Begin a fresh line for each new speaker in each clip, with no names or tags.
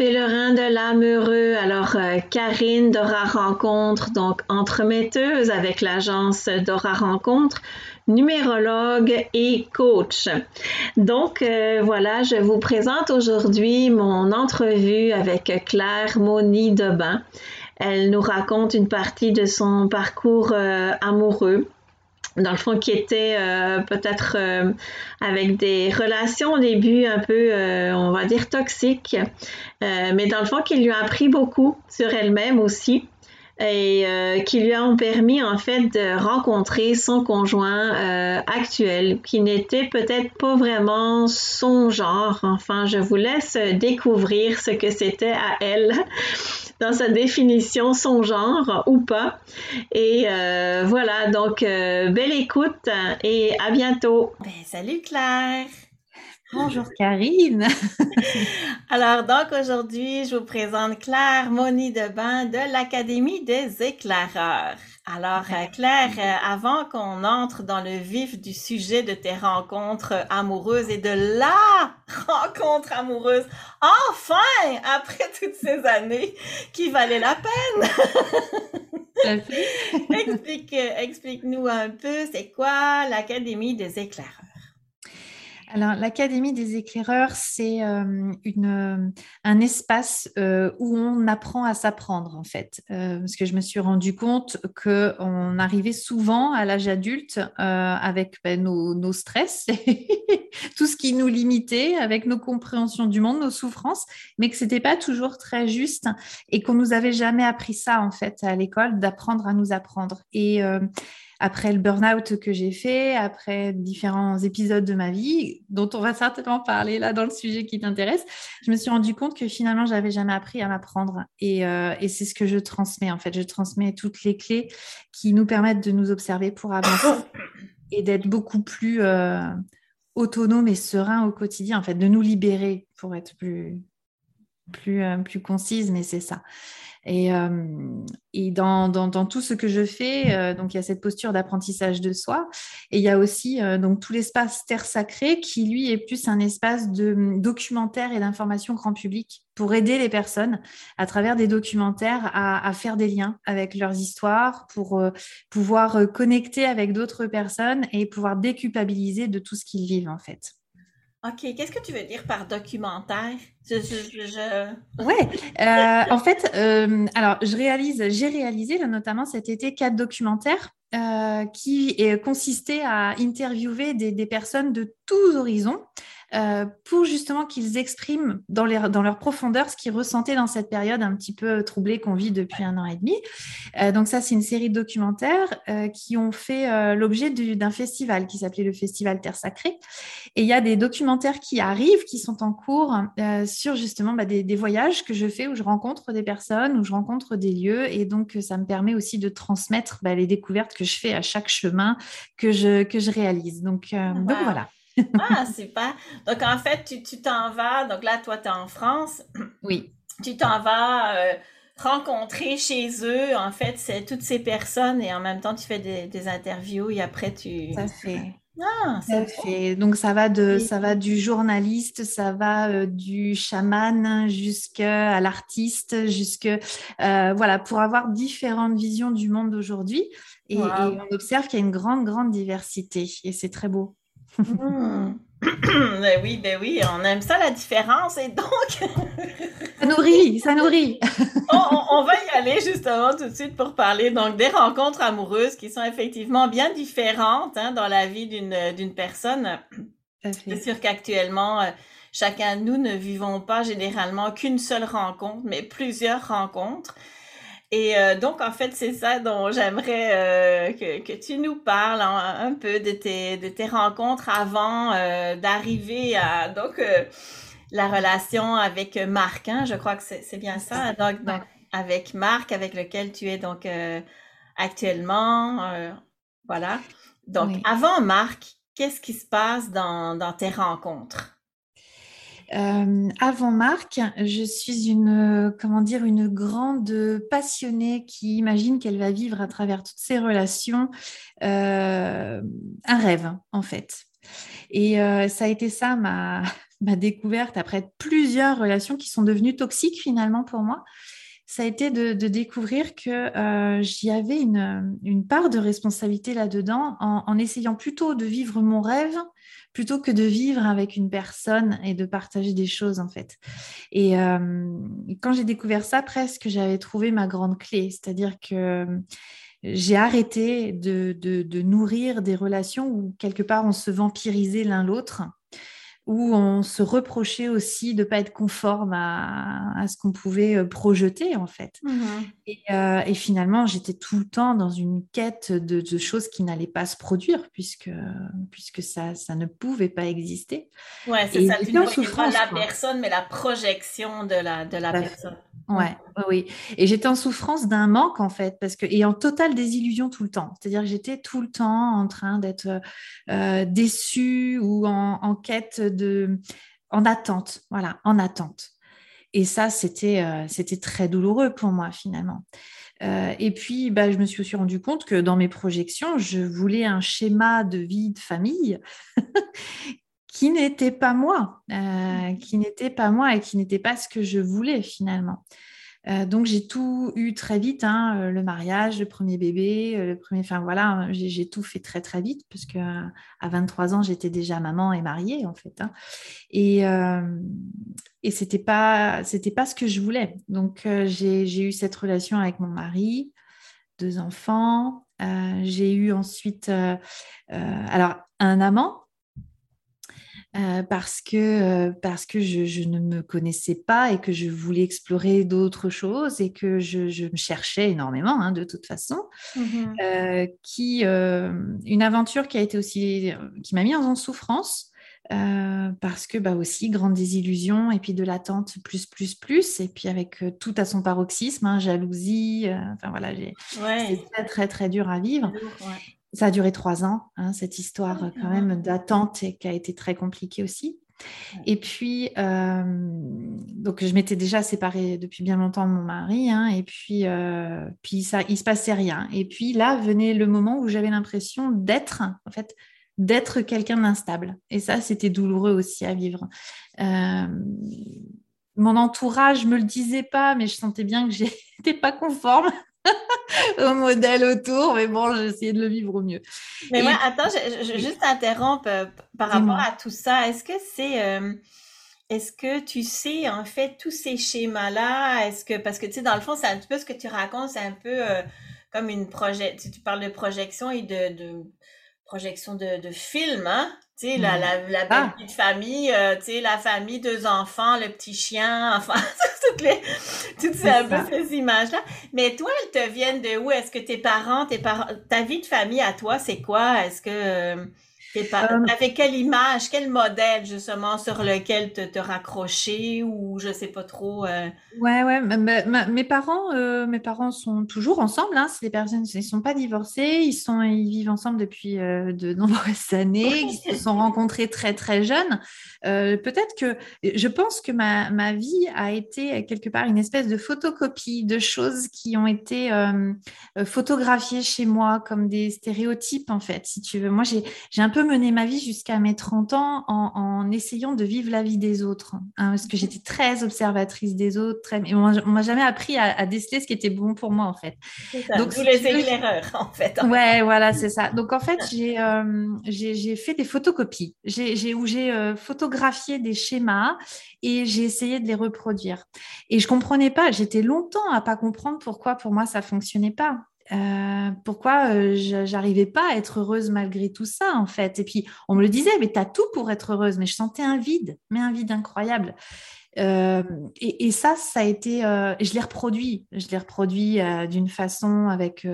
Pèlerins de l'âme heureux. Alors euh, Karine Dora Rencontre, donc entremetteuse avec l'agence Dora Rencontre, numérologue et coach. Donc euh, voilà, je vous présente aujourd'hui mon entrevue avec Claire Moni Debain. Elle nous raconte une partie de son parcours euh, amoureux dans le fond, qui était euh, peut-être euh, avec des relations au début un peu, euh, on va dire, toxiques, mais dans le fond, qui lui a appris beaucoup sur elle-même aussi et qui lui ont permis en fait de rencontrer son conjoint actuel, qui n'était peut-être pas vraiment son genre. Enfin, je vous laisse découvrir ce que c'était à elle dans sa définition, son genre ou pas. Et euh, voilà, donc euh, belle écoute et à bientôt.
Ben, salut Claire.
Bonjour Karine.
Alors donc aujourd'hui, je vous présente Claire Moni Debain de l'Académie des éclaireurs. Alors euh, Claire, euh, avant qu'on entre dans le vif du sujet de tes rencontres amoureuses et de la rencontre amoureuse, enfin, après toutes ces années qui valaient la peine. Explique, explique-nous un peu, c'est quoi l'Académie des éclaireurs?
Alors, l'Académie des éclaireurs, c'est euh, un espace euh, où on apprend à s'apprendre, en fait. Euh, parce que je me suis rendu compte qu'on arrivait souvent à l'âge adulte avec ben, nos, nos, stress, tout ce qui nous limitait, avec nos compréhensions du monde, nos souffrances, mais que ce n'était pas toujours très juste et qu'on nous avait jamais appris ça, en fait, à l'école, d'apprendre à nous apprendre. Et après le burn-out que j'ai fait, après différents épisodes de ma vie, dont on va certainement parler là dans le sujet qui t'intéresse, je me suis rendu compte que finalement, j'avais jamais appris à m'apprendre. Et, euh, et c'est ce que je transmets, en fait. Je transmets toutes les clés qui nous permettent de nous observer pour avancer et d'être beaucoup plus euh, autonome et serein au quotidien, en fait, de nous libérer pour être plus, plus, euh, plus concise, mais c'est ça. Et, euh, dans, tout ce que je fais, euh, donc il y a cette posture d'apprentissage de soi, et il y a aussi euh, donc tout l'espace terre sacrée qui lui est plus un espace de documentaire et d'information grand public pour aider les personnes à travers des documentaires à, à faire des liens avec leurs histoires, pour pouvoir connecter avec d'autres personnes et pouvoir déculpabiliser de tout ce qu'ils vivent en fait.
OK. Qu'est-ce que tu veux dire par documentaire? Je,
Ouais. Euh, en fait, euh, alors, je réalise, j'ai réalisé notamment cet été quatre documentaires euh, qui consistaient à interviewer des personnes de tous horizons euh, pour justement qu'ils expriment dans, dans, leur profondeur ce qu'ils ressentaient dans cette période un petit peu troublée qu'on vit depuis un an et demi. Euh, donc ça, c'est une série de documentaires euh, qui ont fait l'objet d'un festival qui s'appelait le Festival Terre Sacrée. Et il y a des documentaires qui arrivent, qui sont en cours sur justement bah, des, voyages que je fais où je rencontre des personnes, où je rencontre des lieux. Et donc, ça me permet aussi de transmettre bah, les découvertes que je fais à chaque chemin que je, que je réalise. Donc, donc voilà.
Ah, super. Donc, en fait, tu t'en vas. Donc là, toi, tu es en France.
Oui.
Tu t'en vas euh, rencontrer chez eux, en fait, c'est toutes ces personnes et en même temps, tu fais des, interviews et après, tu.
Ça fait. Ah, ça fait. Donc ça va de ça va du journaliste, ça va euh, du chaman jusqu'à l'artiste, jusque euh, voilà pour avoir différentes visions du monde d'aujourd'hui et, et, on observe qu'il y a une grande grande diversité et c'est très beau.
Hmm. ben oui, ben oui, on aime ça la différence et donc.
ça nourrit, ça nourrit.
on, va y aller justement tout de suite pour parler donc des rencontres amoureuses qui sont effectivement bien différentes hein, dans la vie d'une personne. C'est sûr qu'actuellement, euh, chacun de nous ne vivons pas généralement qu'une seule rencontre, mais plusieurs rencontres. Et euh, donc, en fait, c'est ça dont j'aimerais euh, que, que, tu nous parles un, peu de tes, de tes rencontres avant euh, d'arriver à donc la relation avec Marc. Hein, je crois que c'est bien ça. Donc, donc, avec Marc, avec lequel tu es donc actuellement. voilà. Donc, avant Marc, qu'est-ce qui se passe dans, dans tes rencontres?
Euh, avant Marc, je suis une, comment dire, une grande passionnée qui imagine qu'elle va vivre à travers toutes ses relations euh, un rêve, en fait. Et ça a été ça ma, ma découverte après plusieurs relations qui sont devenues toxiques finalement pour moi ça a été de, découvrir que euh, j'y avais une, part de responsabilité là-dedans en, essayant plutôt de vivre mon rêve plutôt que de vivre avec une personne et de partager des choses en fait. Et euh, quand j'ai découvert ça, presque j'avais trouvé ma grande clé, c'est-à-dire que j'ai arrêté de, nourrir des relations où quelque part on se vampirisait l'un l'autre où on se reprochait aussi de ne pas être conforme à, ce qu'on pouvait euh, projeter en fait. Mmh euh, et, finalement, j'étais tout le temps dans une quête de, choses qui n'allaient pas se produire puisque, puisque ça, ça ne pouvait pas exister.
Ouais, c'est ça. Tu ne pas la personne, mais la projection de la, de la personne.
Ouais, oui. Et j'étais en souffrance d'un manque en fait, parce que et en totale désillusion tout le temps. C'est-à-dire que j'étais tout le temps en train d'être euh, déçue ou en, quête de, en attente, voilà, en attente. Et ça, c'était euh, c'était très douloureux pour moi finalement. Euh, et puis, bah, je me suis aussi rendu compte que dans mes projections, je voulais un schéma de vie de famille qui n'était pas moi, euh, qui n'était pas moi et qui n'était pas ce que je voulais finalement. Euh, donc j'ai tout eu très vite, hein, euh, le mariage, le premier bébé, le premier, enfin voilà, j'ai tout fait très très vite parce que à 23 ans j'étais déjà maman et mariée en fait, hein. et et c'était pas c'était pas ce que je voulais. Donc j'ai eu cette relation avec mon mari, deux enfants, j'ai eu ensuite alors un amant euh, parce que, euh, parce que je, ne me connaissais pas et que je voulais explorer d'autres choses et que je, me cherchais énormément hein, de toute façon. Mmh euh, qui, une aventure qui a été aussi, qui m'a mis en souffrance. parce que bah aussi grande désillusion et puis de l'attente plus plus plus et puis avec tout à son paroxysme hein, jalousie enfin voilà c'est très très très dur à vivre ça a duré trois ans, hein, cette histoire ah, quand même d'attente et qui a été très compliquée aussi. Et puis, euh, donc je m'étais déjà séparée depuis bien longtemps de mon mari, hein, et puis, euh, puis ça, il se passait rien. Et puis là venait le moment où j'avais l'impression d'être, en fait, d'être quelqu'un d'instable. Et ça, c'était douloureux aussi à vivre. Euh, mon entourage me le disait pas, mais je sentais bien que j'étais pas conforme au modèle autour, mais bon, j'ai essayé de le vivre au mieux.
Mais moi, attends, je, juste interrompre euh, par rapport à tout ça. Est-ce que c'est, euh, est-ce que tu sais en fait tous ces schémas-là? Est-ce que parce que tu sais dans le fond, c'est un petit peu ce que tu racontes, c'est un peu euh, comme une projet. Tu, tu, parles de projection et de, de projection de, de film, hein tu sais, la, la, la ah. petite famille, euh, tu sais, la famille, deux enfants, le petit chien, enfin, toutes les, toutes ces, images-là. Mais toi, elles te viennent de où? Est-ce que tes parents, tes parents, ta vie de famille à toi, c'est quoi? Est-ce que, euh, euh, avec quelle image, quel modèle justement sur lequel te, te raccrocher ou je sais pas trop. Euh...
Ouais, ouais. mes parents, euh, mes parents sont toujours ensemble. Hein, c'est des personnes, ils sont pas divorcés, ils sont, ils vivent ensemble depuis euh, de nombreuses années. Ils se sont rencontrés très très jeunes. Euh, peut-être que je pense que ma, ma, vie a été quelque part une espèce de photocopie de choses qui ont été photographiées chez moi comme des stéréotypes en fait. Si tu veux, moi j'ai un peu mener ma vie jusqu'à mes 30 ans en, essayant de vivre la vie des autres. Hein, parce que j'étais très observatrice des autres. Très... Mais on m'a jamais appris à, déceler ce qui était bon pour moi, en fait.
Ça, Donc, vous laissez l'erreur, en fait.
ouais, voilà, c'est ça. Donc, en fait, j'ai euh, fait des photocopies j'ai où j'ai euh, photographié des schémas et j'ai essayé de les reproduire. Et je comprenais pas, j'étais longtemps à pas comprendre pourquoi pour moi ça fonctionnait pas. Euh, pourquoi euh, j'arrivais pas à être heureuse malgré tout ça en fait? Et puis on me le disait, mais tu as tout pour être heureuse, mais je sentais un vide, mais un vide incroyable. Euh, et, ça, ça a été, euh, je l'ai reproduit. Je l'ai reproduit euh, d'une façon avec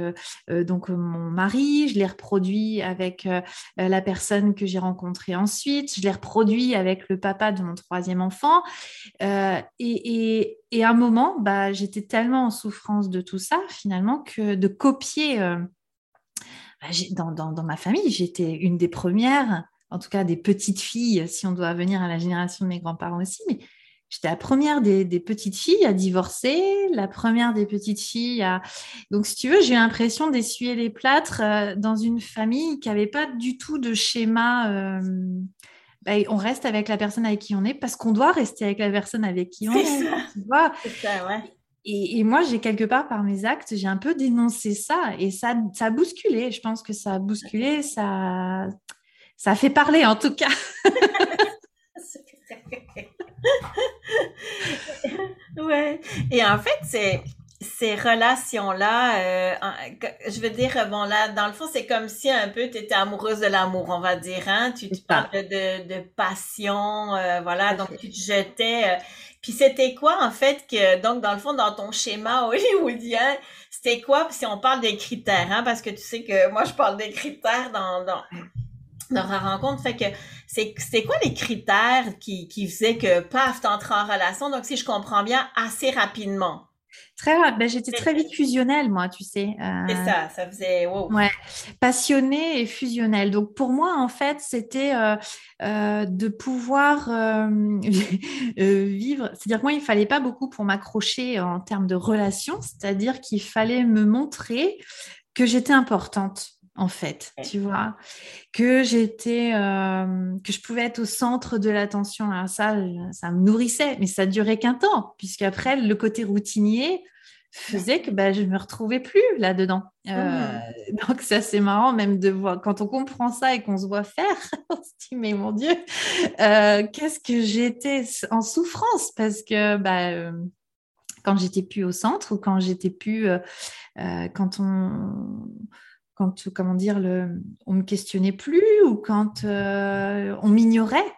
donc mon mari, je l'ai reproduit avec la personne que j'ai rencontrée ensuite, je l'ai reproduit avec le papa de mon troisième enfant. Et, et, à un moment, bah, j'étais tellement en souffrance de tout ça finalement que de copier. Bah, dans, dans, dans, ma famille, j'étais une des premières, en tout cas des petites filles, si on doit venir à la génération de mes grands-parents aussi, mais J'étais la première des, petites filles à divorcer, la première des petites filles à... Donc, si tu veux, j'ai l'impression d'essuyer les plâtres euh, dans une famille qui n'avait pas du tout de schéma. Euh, bah, on reste avec la personne avec qui on est parce qu'on doit rester avec la personne avec qui on est. Tu vois et, moi, j'ai quelque part par mes actes, j'ai un peu dénoncé ça et ça, ça a bousculé. Je pense que ça a bousculé, ça, ça a fait parler en tout cas.
ouais. Et en fait, c'est ces relations-là, euh, je veux dire, bon là, dans le fond, c'est comme si un peu tu étais amoureuse de l'amour, on va dire, hein? Tu te parles de, de passion, euh, voilà, donc tu te jetais. Euh. puis c'était quoi, en fait, que, donc, dans le fond, dans ton schéma hollywoodien, c'était quoi, si on parle des critères, hein? Parce que tu sais que moi, je parle des critères dans, dans, dans la rencontre, fait que c'est quoi les critères qui, qui faisaient que, paf, t'entres en relation, donc si je comprends bien, assez rapidement.
Très, ben, j'étais très vite fusionnelle, moi, tu sais.
C'est euh, ça, ça faisait wow.
Ouais, passionnée et fusionnelle. Donc pour moi, en fait, c'était euh, euh, de pouvoir vivre. C'est-à-dire que moi, il fallait pas beaucoup pour m'accrocher en termes de relations. C'est-à-dire qu'il fallait me montrer que j'étais importante en fait, tu vois, que j'étais, que je pouvais être au centre de l'attention. Alors ça, ça me nourrissait, mais ça durait qu'un temps, puisqu'après, le côté routinier faisait que bah, je ne me retrouvais plus là-dedans. Euh, mmh. Donc ça, c'est marrant même de voir, quand on comprend ça et qu'on se voit faire, on se dit, mais mon Dieu, euh, qu'est-ce que j'étais en souffrance, parce que... Bah, quand j'étais plus au centre ou quand j'étais plus quand on quand, comment dire, le, on me questionnait plus ou quand euh, on m'ignorait.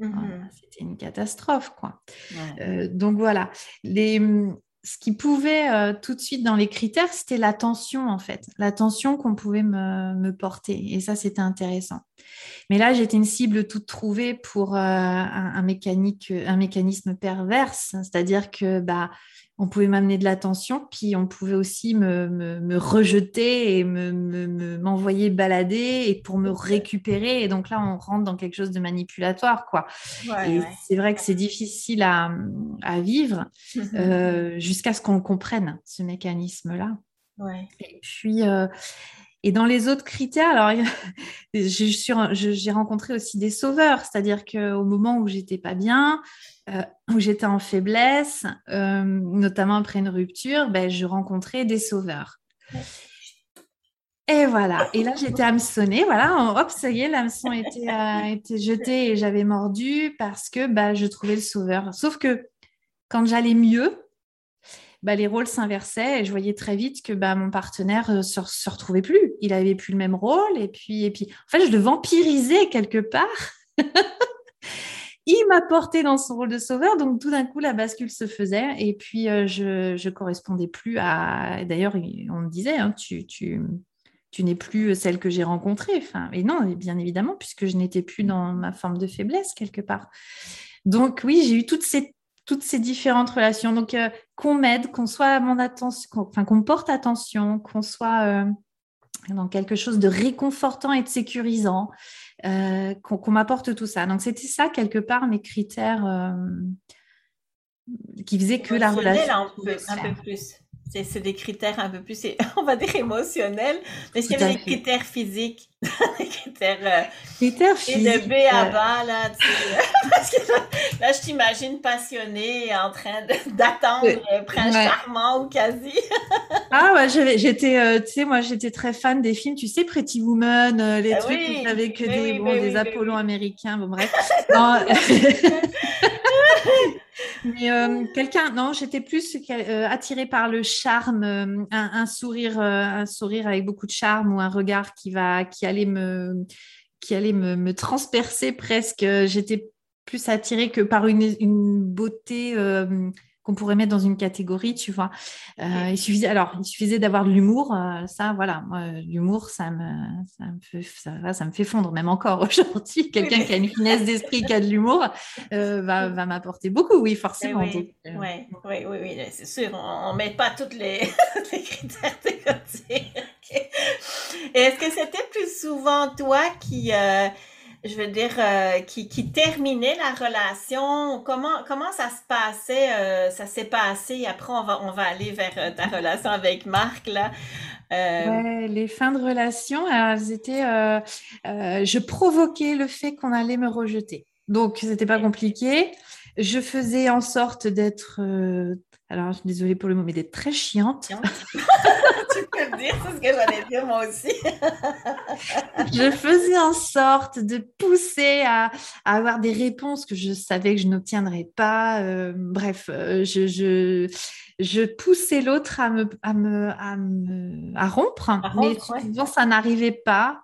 Mm-hmm. C'était une catastrophe, quoi. Euh, donc voilà. Les, ce qui pouvait euh, tout de suite dans les critères, c'était l'attention, en fait. L'attention qu'on pouvait me, me, porter. Et ça, c'était intéressant. Mais là, j'étais une cible toute trouvée pour un, mécanique, un mécanisme perverse. C'est-à-dire que bah, on pouvait m'amener de l'attention, puis on pouvait aussi me, rejeter et m'envoyer me, balader et pour me récupérer. Et donc là, on rentre dans quelque chose de manipulatoire, quoi. et c'est vrai que c'est difficile à, vivre mhm. euh, jusqu'à ce qu'on comprenne ce mécanisme-là. Et puis, euh, et dans les autres critères, alors j'ai rencontré aussi des sauveurs, c'est-à-dire qu'au moment où j'étais pas bien, euh, où j'étais en faiblesse, euh, notamment après une rupture, ben, je rencontrais des sauveurs. Et voilà. Et là, j'étais hameçonnée. Voilà, hop, ça y est, l'hameçon était, euh, était jeté et j'avais mordu parce que bah, je trouvais le sauveur. Sauf que quand j'allais mieux, bah, les rôles s'inversaient et je voyais très vite que bah, mon partenaire ne se, se, retrouvait plus. Il avait plus le même rôle et puis, et puis en fait, je le vampirisais quelque part. il m'a porté dans son rôle de sauveur, donc tout d'un coup, la bascule se faisait, et puis euh, je ne correspondais plus à... D'ailleurs, on me disait, hein, tu, tu, tu n'es plus celle que j'ai rencontrée. Enfin, et non, bien évidemment, puisque je n'étais plus dans ma forme de faiblesse quelque part. Donc oui, j'ai eu toutes ces, toutes ces différentes relations. Donc euh, qu'on m'aide, qu'on soit à mon attention, enfin qu'on porte attention, qu'on soit euh, dans quelque chose de réconfortant et de sécurisant, euh, qu'on m'apporte tout ça. Donc c'était ça quelque part mes critères qui faisaient que la relation.
Un peu, un peu plus c'est des critères un peu plus, on va dire émotionnels, mais est-ce qu'il y a des critères physiques, des critères, euh,
critères physiques,
et de B à bas, là, parce que là, je t'imagine passionnée en train d'attendre euh, Prince Charmant ou quasi.
ah ouais, j'étais, euh, tu sais, moi, j'étais très fan des films, tu sais, Pretty Woman, les ah trucs avec des, bon, des Apollons américains, bon bref. Mais euh, quelqu'un, non, j'étais plus euh, attirée par le charme, euh, un, sourire, un sourire avec beaucoup de charme ou un regard qui va, qui allait me, qui allait me, transpercer presque. J'étais plus attirée que par une beauté qu'on pourrait mettre dans une catégorie, tu vois. Euh, il suffisait, alors, il suffisait d'avoir de l'humour. Euh, ça, voilà, l'humour, ça me, ça, me fait, ça, me fait fondre, même encore aujourd'hui. Quelqu'un qui a une finesse d'esprit, qui a de l'humour, euh, va, va m'apporter beaucoup, oui, forcément.
Oui, oui, oui, oui, c'est sûr. On ne met pas toutes les, les critères de côté. Est-ce que c'était plus souvent toi qui je veux dire, euh, qui, qui, terminait la relation. Comment, comment ça se passait? Euh, ça s'est passé? Après, on va, on va aller vers euh, ta relation avec Marc, là.
Ouais, les fins de relation, elles étaient. je provoquais le fait qu'on allait me rejeter. Donc, c'était pas compliqué. Je faisais en sorte d'être alors je suis désolée pour le mot, mais d'être très chiante. tu
peux me dire, c'est ce que j'allais dire moi aussi.
je faisais en sorte de pousser à, avoir des réponses que je savais que je n'obtiendrais pas. Euh, bref, euh, je, je, je, poussais l'autre à me, à, me, à, me, à rompre, mais souvent ça n'arrivait pas.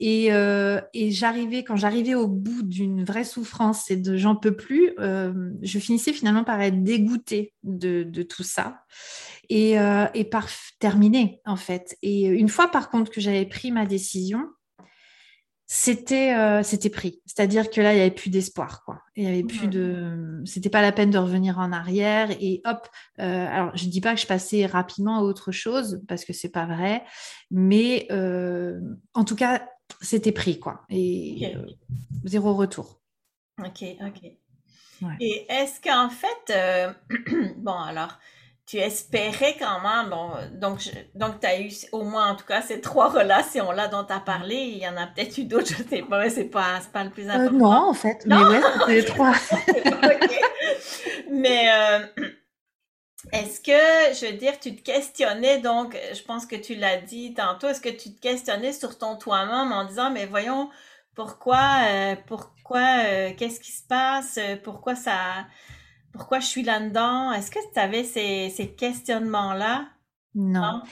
Et, euh, et j'arrivais, quand j'arrivais au bout d'une vraie souffrance et de j'en peux plus, euh, je finissais finalement par être dégoûtée de, de tout ça et, euh, et, par terminer en fait. Et une fois par contre que j'avais pris ma décision, c'était c'était pris. C'est-à-dire que là, il n'y avait plus d'espoir. quoi. Il y avait plus de. C'était pas la peine de revenir en arrière. Et hop. alors, je dis pas que je passais rapidement à autre chose parce que c'est pas vrai, mais en tout cas, c'était pris, quoi. Et euh, zéro retour.
Ok, ok. Et est-ce qu'en fait, euh, bon, alors, tu espérais quand même, bon, donc, donc tu as eu au moins, en tout cas, ces trois relations-là dont tu as parlé. Il y en a peut-être eu d'autres, je ne sais pas, mais ce n'est pas, pas le plus euh, important.
non, en fait, mais ouais, c'était les trois.
Mais est-ce que, je veux dire, tu te questionnais, donc, je pense que tu l'as dit tantôt, est-ce que tu te questionnais sur ton toi-même en disant, mais voyons, pourquoi, euh, pourquoi, euh, qu'est-ce qui se passe, pourquoi ça, pourquoi je suis là-dedans? Est-ce que tu avais ces, ces questionnements-là?
Non.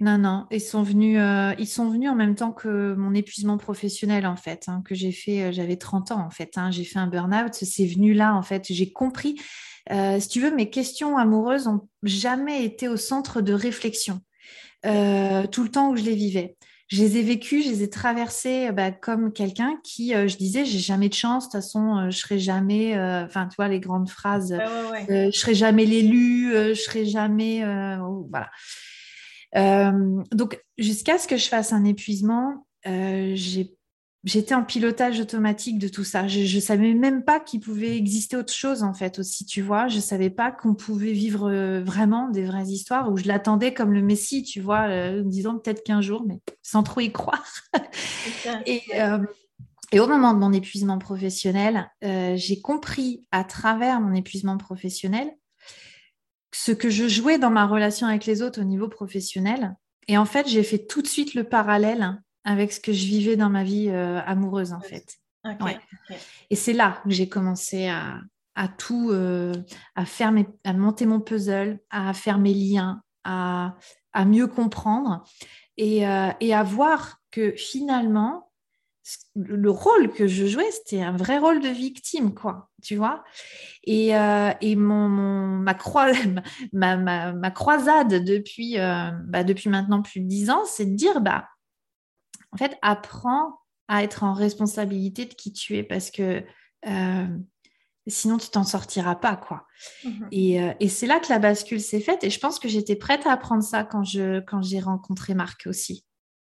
non? Non, ils sont venus, euh, ils sont venus en même temps que mon épuisement professionnel en fait, hein, que j'ai fait, j'avais 30 ans en fait, hein, j'ai fait un burn-out, c'est venu là en fait, j'ai compris euh, si tu veux, mes questions amoureuses n'ont jamais été au centre de réflexion euh, tout le temps où je les vivais. Je les ai vécues, je les ai traversées bah, comme quelqu'un qui, euh, je disais, j'ai jamais de chance, de toute façon, je serai jamais, enfin, tu vois, les grandes phrases, je serai jamais l'élu, je serai jamais, voilà. donc, jusqu'à ce que je fasse un épuisement, j'ai j'étais en pilotage automatique de tout ça. Je ne savais même pas qu'il pouvait exister autre chose, en fait, aussi, tu vois. Je ne savais pas qu'on pouvait vivre euh, vraiment des vraies histoires où je l'attendais comme le Messie, tu vois, euh, disons peut-être qu'un jour, mais sans trop y croire. et, euh, et, au moment de mon épuisement professionnel, j'ai compris à travers mon épuisement professionnel ce que je jouais dans ma relation avec les autres au niveau professionnel. Et en fait, j'ai fait tout de suite le parallèle avec ce que je vivais dans ma vie euh, amoureuse, en fait. Et c'est là que j'ai commencé à, tout, euh, à, faire à monter mon puzzle, à faire mes liens, à, mieux comprendre et, euh, et, à voir que finalement, le rôle que je jouais, c'était un vrai rôle de victime, quoi, tu vois. Et, et mon, ma, ma, ma, ma, croisade depuis, bah, depuis maintenant plus de dix ans, c'est de dire, bah, en fait, apprends à être en responsabilité de qui tu es parce que euh, sinon tu t'en sortiras pas quoi. Mhm. Euh, et, c'est là que la bascule s'est faite et je pense que j'étais prête à apprendre ça quand je quand j'ai rencontré Marc aussi.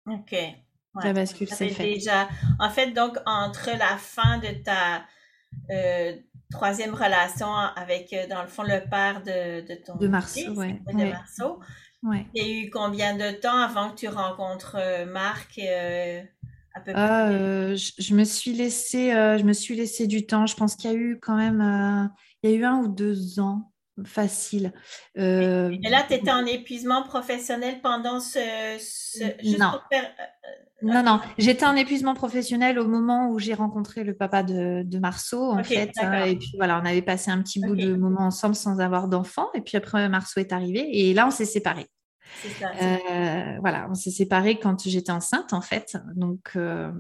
Ok.
La bascule s'est faite.
Déjà, en fait, donc entre la fin de ta euh, troisième relation avec, dans le fond, le père de, de ton
de Marceau, ouais,
de Marceau, il y a eu combien de temps avant que tu rencontres euh, Marc
euh, à peu ah, euh, je, me suis laissé, je me suis laissé du temps. Je pense qu'il y a eu quand même, il y a eu un ou deux ans facile.
Et là, tu étais en épuisement professionnel pendant ce...
non. non, non, j'étais en épuisement professionnel au moment où j'ai rencontré le papa de, de Marceau, en fait. Hein, et puis voilà, on avait passé un petit bout de moment ensemble sans avoir d'enfant. Et puis après, Marceau est arrivé. Et là, on s'est séparés. Euh, voilà, on s'est séparés quand j'étais enceinte en fait. Donc, euh,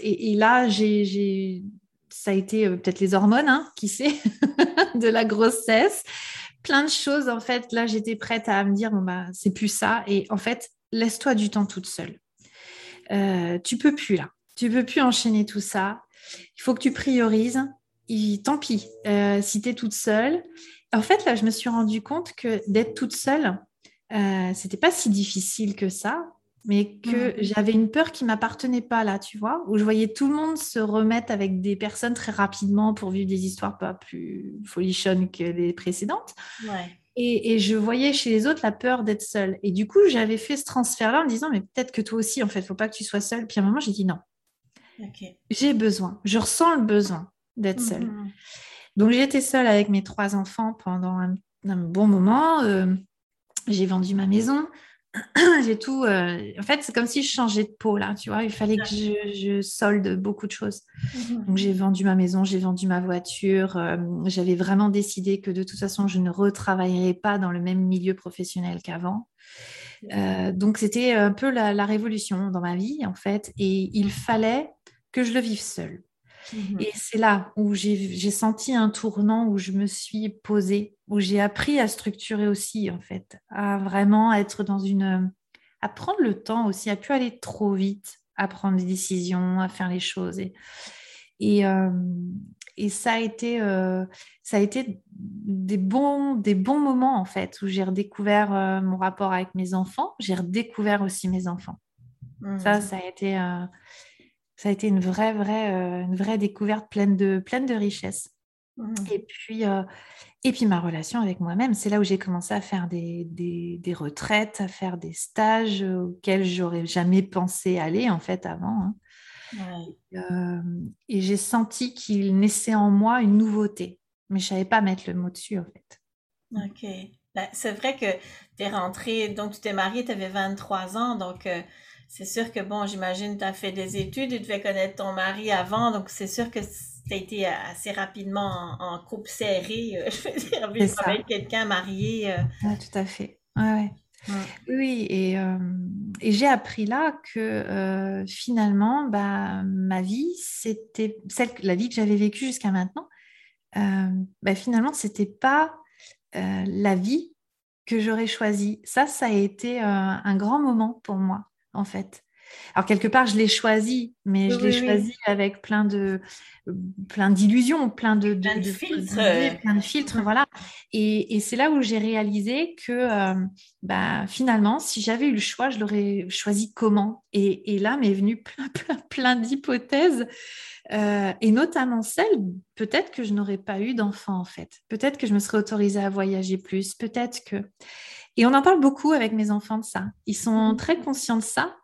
et, là, ça a été euh, peut-être les hormones, hein, qui sait, de la grossesse, plein de choses en fait. Là, j'étais prête à me dire bon bah c'est plus ça. Et en fait, laisse-toi du temps toute seule. tu peux plus là, tu peux plus enchaîner tout ça. Il faut que tu priorises. Tant pis, si tu es toute seule. En fait, là, je me suis rendu compte que d'être toute seule, euh, c'était pas si difficile que ça. mais que mmh. j'avais une peur qui m'appartenait pas là, tu vois, où je voyais tout le monde se remettre avec des personnes très rapidement pour vivre des histoires pas plus folichonnes que les précédentes. Et, je voyais chez les autres la peur d'être seule. Et du coup, j'avais fait ce transfert-là en me disant, mais peut-être que toi aussi, en fait, il faut pas que tu sois seule. Puis à un moment, j'ai dit non. J'ai besoin, je ressens le besoin d'être seule. Mmh. Donc, j'étais seule avec mes trois enfants pendant un, bon moment. Euh, j'ai vendu ma maison. j'ai tout. Euh, en fait, c'est comme si je changeais de peau là, tu vois. Il fallait que je, solde beaucoup de choses. Mhm. Donc, j'ai vendu ma maison, j'ai vendu ma voiture. Euh, j'avais vraiment décidé que de toute façon, je ne retravaillerais pas dans le même milieu professionnel qu'avant. Euh, donc, c'était un peu la, la, révolution dans ma vie, en fait. Et il fallait que je le vive seule. Mhm. Et c'est là où j'ai senti un tournant, où je me suis posée, où j'ai appris à structurer aussi, en fait, à vraiment être dans une... à prendre le temps aussi, à plus aller trop vite, à prendre des décisions, à faire les choses. Et, et, euh, et ça a été, euh, ça a été des, bons, des bons moments, en fait, où j'ai redécouvert euh, mon rapport avec mes enfants. J'ai redécouvert aussi mes enfants. Ça, mhm. ça a été ça a été une vraie, vraie, euh, une vraie découverte pleine de, pleine de richesse. Mmh. Et, puis, euh, et puis ma relation avec moi-même, c'est là où j'ai commencé à faire des, des, retraites, à faire des stages auxquels j'aurais jamais pensé aller en fait avant. Hein. Euh, et j'ai senti qu'il naissait en moi une nouveauté, mais je savais pas mettre le mot dessus en fait.
Ok. Ben, c'est vrai que tu es rentrée, donc tu t'es mariée, tu avais 23 ans, donc c'est sûr que, bon, j'imagine, tu as fait des études, tu devais connaître ton mari avant, donc c'est sûr que tu as été assez rapidement en, couple serré, euh, je veux dire, avec quelqu'un marié.
Euh. tout à fait. Ouais, Oui, et, euh, et j'ai appris là que finalement, bah, ma vie, c'était celle, la vie que j'avais vécue jusqu'à maintenant, bah, finalement, c'était pas la vie que j'aurais choisie. Ça, ça a été un grand moment pour moi en fait. Alors quelque part, je l'ai choisi, mais je l'ai choisi avec plein de plein d'illusions, plein de,
plein de, filtres,
plein de filtres, voilà. Et, c'est là où j'ai réalisé que euh, bah, finalement, si j'avais eu le choix, je l'aurais choisi comment? Et, là m'est venu plein plein plein d'hypothèses. Euh, et notamment celle, peut-être que je n'aurais pas eu d'enfant en fait. Peut-être que je me serais autorisée à voyager plus. Peut-être que. Et on en parle beaucoup avec mes enfants de ça. Ils sont mmh. très conscients de ça.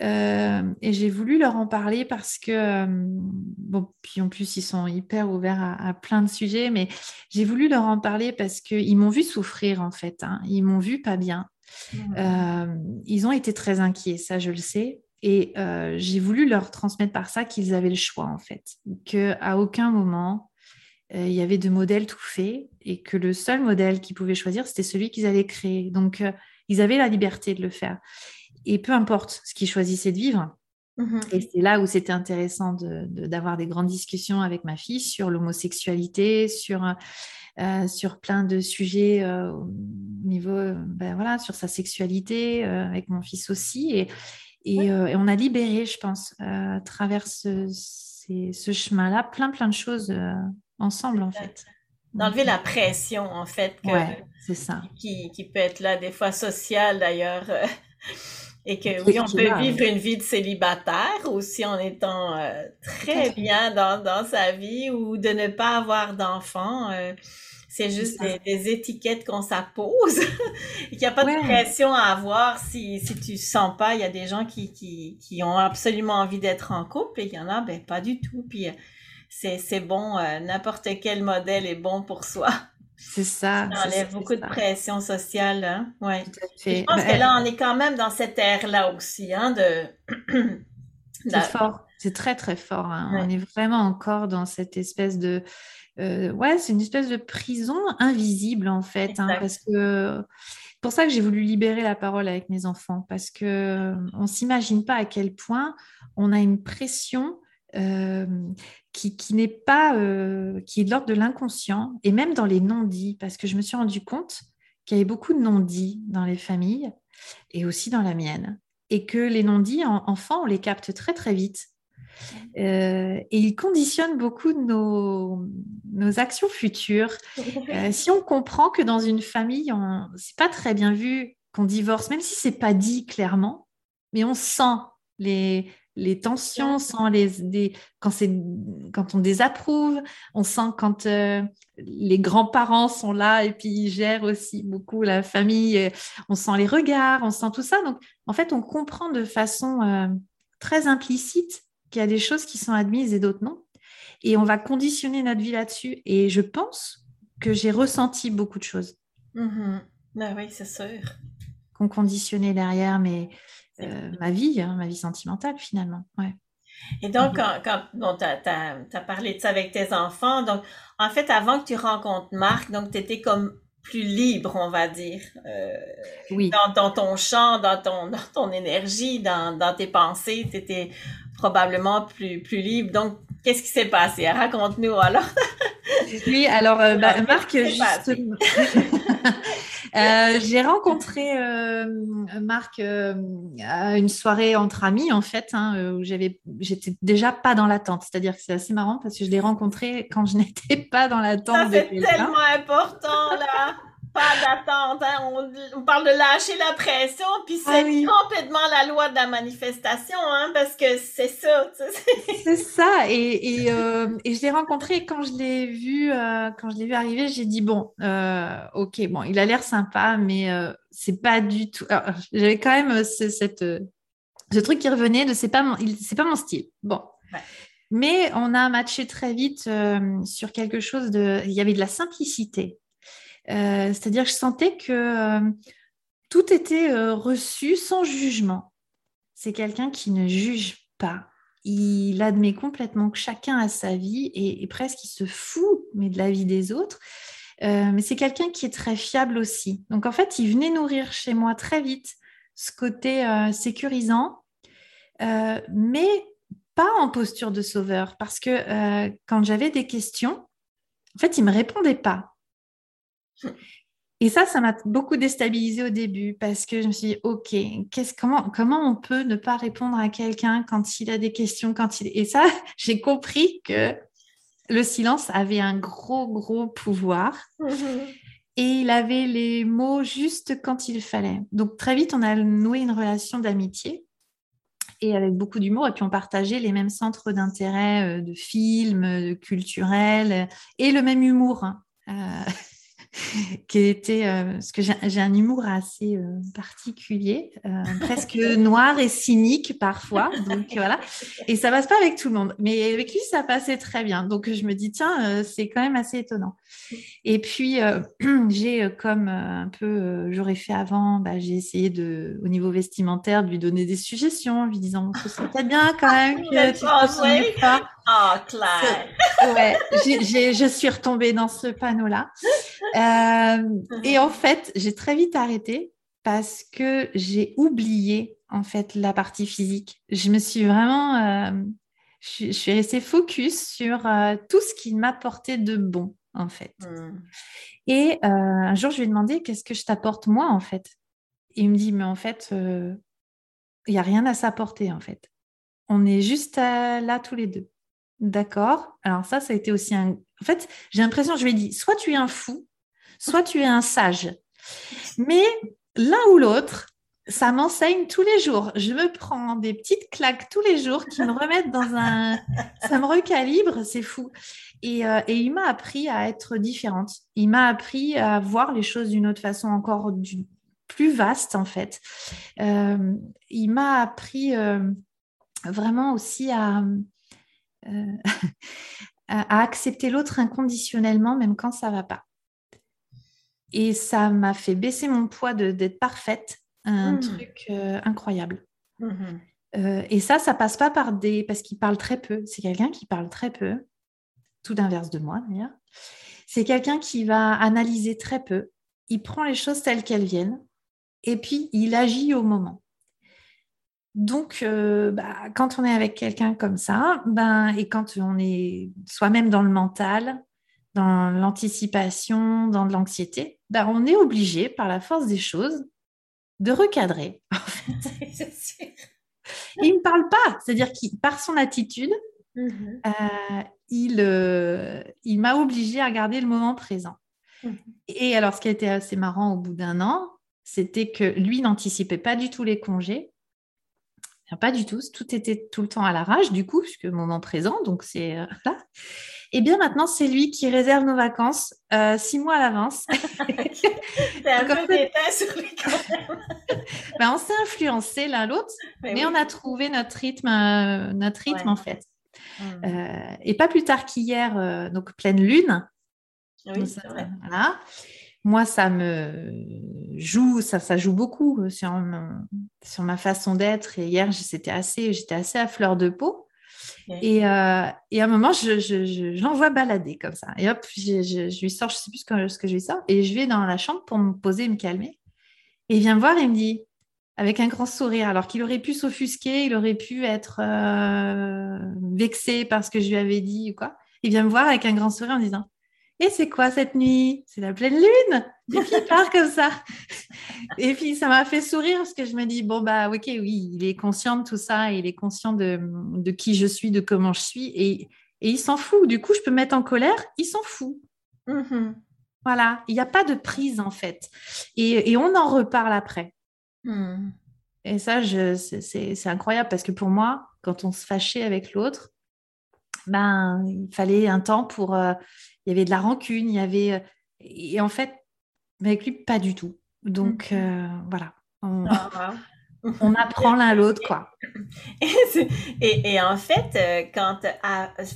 Euh, et j'ai voulu leur en parler parce que, euh, bon, puis en plus, ils sont hyper ouverts à, plein de sujets, mais j'ai voulu leur en parler parce qu'ils m'ont vu souffrir, en fait. Hein. Ils m'ont vu pas bien. Mmh. Euh, ils ont été très inquiets, ça, je le sais. Et j'ai voulu leur transmettre par ça qu'ils avaient le choix, en fait. Qu'à aucun moment, il y avait de modèle tout fait et que le seul modèle qu'ils pouvaient choisir, c'était celui qu'ils allaient créer. Donc, ils avaient la liberté de le faire. Et peu importe ce qu'ils choisissaient de vivre. Mhm. Et c'est là où c'était intéressant d'avoir des grandes discussions avec ma fille sur l'homosexualité, sur, euh, sur plein de sujets euh, au niveau, ben voilà, sur sa sexualité, euh, avec mon fils aussi. Et, et, on a libéré, je pense, à travers ce, ce chemin-là, plein, plein de choses ensemble, en fait.
D'enlever la pression, en fait,
c'est ça.
Qui, qui, peut être là, des fois sociale d'ailleurs. Et que oui, on peut vivre une vie de célibataire aussi en étant euh, très bien dans, dans, sa vie ou de ne pas avoir d'enfants. Euh, c'est juste des, étiquettes qu'on s'impose. Il n'y a pas de pression à avoir si, si tu sens pas. Il y a des gens qui, qui, qui ont absolument envie d'être en couple et il y en a, ben, pas du tout. Puis euh, c'est bon, n'importe quel modèle est bon pour soi.
C'est ça.
Ça enlève beaucoup de pression sociale. Hein? Ouais. Je pense ben, que là, on est quand même dans cette ère-là aussi. Hein, de...
c'est fort. C'est très, très fort. Hein. On est vraiment encore dans cette espèce de. Euh, ouais, c'est une espèce de prison invisible, en fait. Hein, parce que. pour ça que j'ai voulu libérer la parole avec mes enfants. Parce qu'on ne s'imagine pas à quel point on a une pression euh, qui, n'est pas, euh, qui est de l'ordre de l'inconscient, et même dans les non-dits, parce que je me suis rendu compte qu'il y avait beaucoup de non-dits dans les familles, et aussi dans la mienne, et que les non-dits, enfants, on les capte très très vite. Euh, et ils conditionnent beaucoup de nos, nos actions futures. si on comprend que dans une famille, c'est pas très bien vu qu'on divorce, même si c'est pas dit clairement, mais on sent les, les tensions, on sent les, quand, quand on désapprouve, on sent quand euh, les grands-parents sont là et puis ils gèrent aussi beaucoup la famille, on sent les regards, on sent tout ça. Donc, en fait, on comprend de façon euh, très implicite qu'il y a des choses qui sont admises et d'autres non. Et on va conditionner notre vie là-dessus. Et je pense que j'ai ressenti beaucoup de choses.
Ben oui, c'est sûr.
Qu'on conditionnait derrière mais, euh, ma vie, hein, ma vie sentimentale finalement. Ouais.
Et donc, mm-hmm. quand, quand tu as, parlé de ça avec tes enfants, donc en fait, avant que tu rencontres Marc, donc tu étais comme plus libre, on va dire, euh, oui. dans, ton champ, dans ton, dans ton énergie, dans, dans tes pensées, tu étais probablement plus, plus libre. Donc, qu'est-ce qui s'est passé? Raconte-nous alors.
oui, alors, euh, bah, Marc, justement. Euh, j'ai rencontré euh, Marc à une soirée entre amis, en fait, hein, où j'avais, j'étais déjà pas dans l'attente. C'est-à-dire que c'est assez marrant parce que je l'ai rencontré quand je n'étais pas dans l'attente.
C'est tellement important, là pas d'attente. Hein. On, parle de lâcher la pression, puis ah c'est complètement la loi de la manifestation, hein, parce que c'est ça.
c'est ça. Et, et, euh, et je l'ai rencontré quand je l'ai vu, euh, quand je l'ai vu arriver, j'ai dit bon, euh, ok, bon, il a l'air sympa, mais c'est pas du tout. J'avais quand même ce, cette, ce truc qui revenait de c'est pas mon, c'est pas mon style. Bon. Mais on a matché très vite sur quelque chose de. Il y avait de la simplicité euh, c'est-à-dire que je sentais que euh, tout était euh, reçu sans jugement. C'est quelqu'un qui ne juge pas. Il admet complètement que chacun a sa vie et, presque il se fout mais de la vie des autres. mais c'est quelqu'un qui est très fiable aussi. Donc en fait, il venait nourrir chez moi très vite ce côté sécurisant, mais pas en posture de sauveur, parce que quand j'avais des questions, en fait, il me répondait pas. Et ça, ça m'a beaucoup déstabilisée au début parce que je me suis dit, OK, comment, comment on peut ne pas répondre à quelqu'un quand il a des questions quand il... Et ça, j'ai compris que le silence avait un gros, gros pouvoir. Et il avait les mots juste quand il fallait. Donc très vite, on a noué une relation d'amitié et avec beaucoup d'humour. Et puis on partageait les mêmes centres d'intérêt euh, de films, de culturels et le même humour. Hein. Euh, qui était, euh, parce que j'ai un humour assez euh, particulier, euh, presque noir et cynique parfois, donc voilà. Et ça passe pas avec tout le monde, mais avec lui ça passait très bien. Donc je me dis tiens, c'est quand même assez étonnant. Et puis j'ai comme un peu j'aurais fait avant, bah, j'ai essayé de, au niveau vestimentaire, de lui donner des suggestions, lui disant ce serait peut-être bien quand même que tu te
pas. Oh Claire.
Ouais, je suis retombée dans ce panneau-là. Euh, et en fait, j'ai très vite arrêté parce que j'ai oublié en fait la partie physique. Je me suis vraiment, euh, je, suis restée focus sur euh, tout ce qui m'apportait de bon en fait. Hmm. Et un jour, je lui ai demandé qu'est-ce que je t'apporte moi en fait? il me dit mais en fait, il n'y a rien à s'apporter en fait. On est juste là tous les deux. D'accord? Alors ça, ça a été aussi un. En fait, j'ai l'impression, je lui ai dit, soit tu es un fou, soit tu es un sage. Mais l'un ou l'autre, ça m'enseigne tous les jours. Je me prends des petites claques tous les jours qui me remettent dans un... Ça me recalibre, c'est fou. Et, euh, il m'a appris à être différente. Il m'a appris à voir les choses d'une autre façon encore plus vaste, en fait. Euh, il m'a appris euh, vraiment aussi à... à accepter l'autre inconditionnellement, même quand ça va pas. Et ça m'a fait baisser mon poids d'être parfaite, un mmh. truc euh, incroyable. Mmh euh, et ça, ça passe pas par des... Parce qu'il parle très peu. C'est quelqu'un qui parle très peu, tout d'inverse de moi d'ailleurs. C'est quelqu'un qui va analyser très peu. Il prend les choses telles qu'elles viennent et puis il agit au moment. Donc, euh, bah, quand on est avec quelqu'un comme ça, ben, et quand on est soi-même dans le mental, dans l'anticipation, dans de l'anxiété, ben, on est obligé, par la force des choses, de recadrer. il ne parle pas, c'est-à-dire qu'il, par son attitude, mm-hmm. euh, il, euh, il m'a obligé à garder le moment présent. Mm-hmm. Et alors, ce qui a été assez marrant au bout d'un an, c'était que lui n'anticipait pas du tout les congés. pas du tout. Tout était tout le temps à l'arrache, du coup, puisque moment présent, donc c'est là. Et eh bien maintenant, c'est lui qui réserve nos vacances six mois à l'avance.
c'est un peu fait... sur lui quand même.
ben, on s'est influencé l'un l'autre, mais, on a trouvé notre rythme, notre rythme en fait. Mmh. et pas plus tard qu'hier, donc pleine lune.
Oui, c'est vrai.
Voilà moi, ça me joue, ça, ça joue beaucoup sur, sur ma façon d'être. Et hier, j'étais assez, j'étais assez à fleur de peau. Et, euh, et, à un moment, je, je, l'envoie balader comme ça. Et hop, je, lui sors, je sais plus ce que, je lui sors. Et je vais dans la chambre pour me poser et me calmer. Et il vient me voir et me dit, avec un grand sourire, alors qu'il aurait pu s'offusquer, il aurait pu être euh, vexé par ce que je lui avais dit ou quoi. Il vient me voir avec un grand sourire en disant et c'est quoi cette nuit? C'est la pleine lune? Et puis il part comme ça. Et puis ça m'a fait sourire parce que je me dis bon bah ok oui il est conscient de tout ça, il est conscient de, de qui je suis, de comment je suis et, et il s'en fout. Du coup je peux me mettre en colère, il s'en fout. Mm-hmm. Voilà, il n'y a pas de prise en fait. Et, et on en reparle après. Mm. Et ça, c'est incroyable parce que pour moi, quand on se fâchait avec l'autre, ben, il fallait un temps pour, euh, il y avait de la rancune, il y avait. Euh, et en fait, avec lui, pas du tout. Donc, mhm. euh, voilà. Ah, on, apprend l'un l'autre, quoi.
Et, en fait, euh, quand.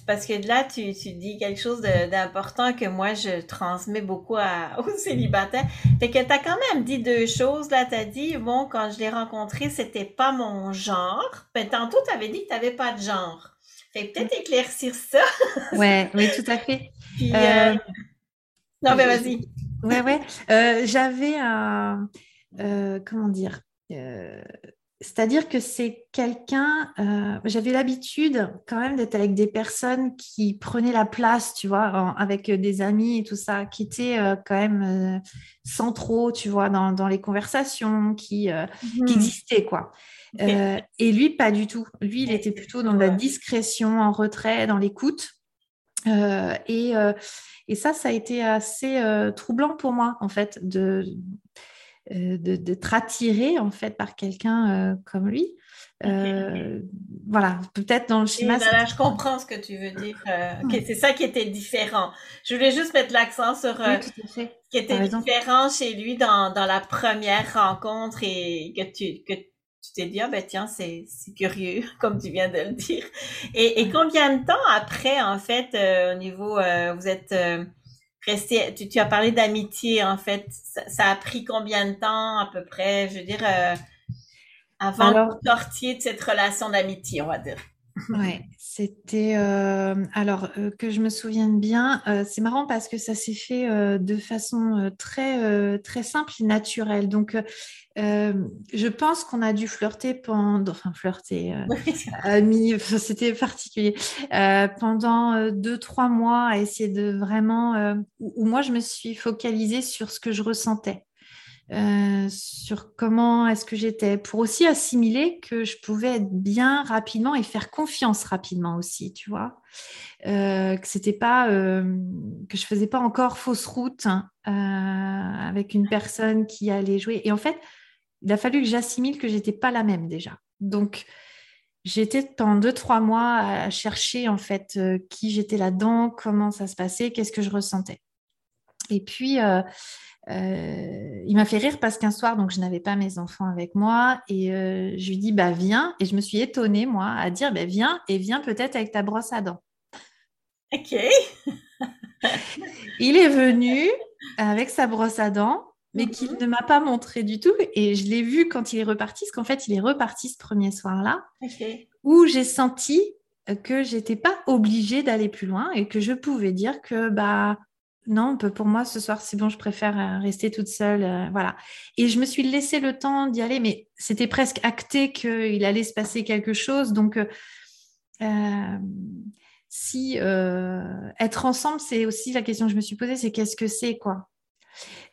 parce que là, tu, dis quelque chose d'important que moi, je transmets beaucoup aux célibataires. Fait que tu as quand même dit deux choses. Là, tu as dit, bon, quand je l'ai rencontré, c'était pas mon genre. Ben, tantôt, tu avais dit que tu n'avais pas de genre. Fait peut-être éclaircir ça.
ouais, oui, tout à fait.
Euh, euh, non, mais vas-y.
Ouais, ouais. Euh, j'avais un. comment dire c'est-à-dire que c'est quelqu'un, j'avais l'habitude quand même d'être avec des personnes qui prenaient la place, tu vois, avec des amis et tout ça, qui étaient quand même centraux, tu vois, dans, dans les conversations, qui, qui mhm. existaient, quoi. Et lui, pas du tout. Lui, il était plutôt dans la discrétion, en retrait, dans l'écoute. Euh, et, euh, et, ça, ça a été assez euh, troublant pour moi, en fait, de d'être attiré en fait par quelqu'un comme lui. voilà, peut-être dans le schéma.
Là, je comprends ce que tu veux dire. c'est ça qui était différent. Je voulais juste mettre l'accent sur ce qui était différent chez lui dans, dans, la première rencontre et que tu que tu t'es dit, ah ben tiens, c'est curieux, comme tu viens de le dire. Et, et combien de temps après, en fait, euh, au niveau, euh, vous êtes euh, resté, tu, tu, as parlé d'amitié, en fait, ça, a pris combien de temps à peu près, je veux dire, avant Alors, que sortiez de cette relation d'amitié, on va dire?
Ouais, c'était alors que je me souvienne bien. c'est marrant parce que ça s'est fait de façon très très simple et naturelle. Donc, je pense qu'on a dû flirter pendant, enfin flirter, c'était particulier, pendant deux trois mois à essayer de vraiment où moi je me suis focalisée sur ce que je ressentais. Euh, sur comment est-ce que j'étais, pour aussi assimiler que je pouvais être bien rapidement et faire confiance rapidement aussi, tu vois. Euh, que c'était pas, euh, que je faisais pas encore fausse route hein, avec une personne qui allait jouer. Et en fait, il a fallu que j'assimile que j'étais pas la même déjà. Donc, j'étais pendant deux, trois mois à chercher en fait qui j'étais là-dedans, comment ça se passait, qu'est-ce que je ressentais. Et puis, il m'a fait rire parce qu'un soir, donc je n'avais pas mes enfants avec moi et euh, je lui dis bah viens et je me suis étonnée moi à dire bah viens et viens peut-être avec ta brosse à dents.
Ok.
il est venu avec sa brosse à dents mais qu'il mhm. ne m'a pas montré du tout et je l'ai vu quand il est reparti parce qu'en fait il est reparti ce premier soir-là où j'ai senti que j'étais pas obligée d'aller plus loin et que je pouvais dire que bah non, pour moi, ce soir, c'est bon, je préfère euh, rester toute seule. Euh, voilà. Et je me suis laissé le temps d'y aller, mais c'était presque acté qu'il allait se passer quelque chose. Donc, euh, si être ensemble, c'est aussi la question que je me suis posée, c'est qu'est-ce que c'est, quoi?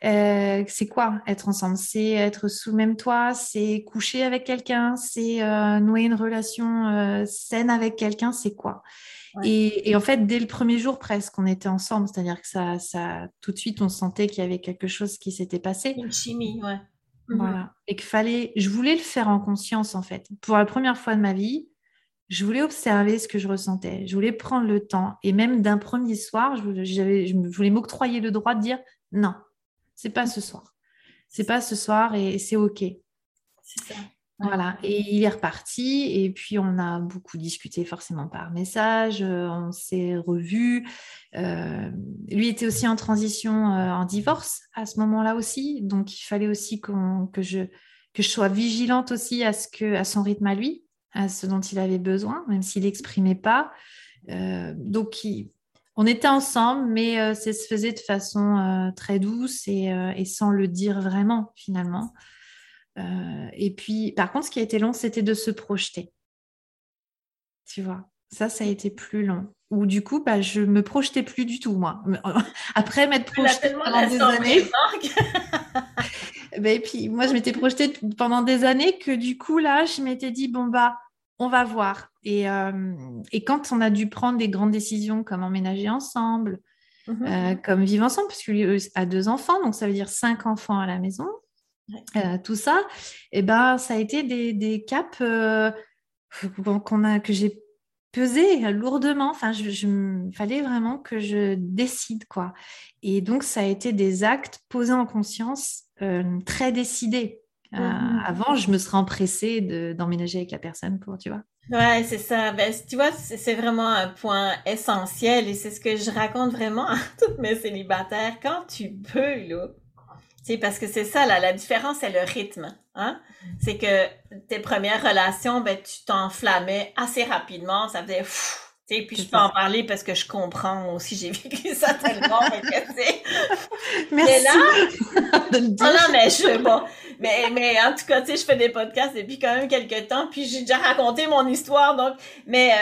C'est quoi être ensemble? C'est être sous même toit, c'est coucher avec quelqu'un, c'est nouer une relation saine avec quelqu'un, c'est quoi? Et, en fait, dès le premier jour presque, on était ensemble, c'est-à-dire que ça, ça, tout de suite, on sentait qu'il y avait quelque chose qui s'était passé.
Une chimie, ouais.
Mhm. Voilà. Et qu'il fallait, je voulais le faire en conscience, en fait. Pour la première fois de ma vie, je voulais observer ce que je ressentais. Je voulais prendre le temps. Et même d'un premier soir, je, je voulais m'octroyer le droit de dire non, c'est pas ce soir. C'est pas ce soir et c'est OK. C'est ça. Voilà, et il est reparti, et puis on a beaucoup discuté forcément par message, euh, on s'est revus. Euh, lui était aussi en transition euh, en divorce à ce moment-là aussi, donc il fallait aussi que, je, que je sois vigilante aussi à, ce que, à son rythme à lui, à ce dont il avait besoin, même s'il n'exprimait pas. donc on était ensemble, mais ça se faisait de façon très douce et, et, sans le dire vraiment finalement. Euh, et puis, par contre, ce qui a été long, c'était de se projeter. Tu vois, ça, ça a été plus long. Ou du coup, bah, je me projetais plus du tout, moi. Après m'être projetée pendant des années. Ben, et puis, moi, je m'étais projetée pendant des années que du coup, là, je m'étais dit, bon, bah, on va voir. Et, euh, et, quand on a dû prendre des grandes décisions comme emménager ensemble, mmh euh, comme vivre ensemble, parce que lui a deux enfants, donc ça veut dire cinq enfants à la maison, euh, tout ça, et eh ben, ça a été des, des caps euh, qu'on a, que j'ai pesé lourdement. Enfin, je, fallait vraiment que je décide, quoi. Et donc, ça a été des actes posés en conscience, euh, très décidés. Mmh avant, je me serais empressée d'emménager avec la personne pour, tu vois.
Ouais, c'est ça. Ben, tu vois, c'est vraiment un point essentiel et c'est ce que je raconte vraiment à toutes mes célibataires. Quand tu peux, là, sais, parce que c'est ça, là, la différence, c'est le rythme. Hein? C'est que tes premières relations, ben, tu t'enflammais assez rapidement. Ça faisait et puis je peux en parler parce que je comprends aussi, j'ai vécu ça tellement.
Merci. Mais là,
non, mais je bon, mais mais en tout cas, tu sais, je fais des podcasts depuis quand même quelques temps, puis j'ai déjà raconté mon histoire, donc, mais euh,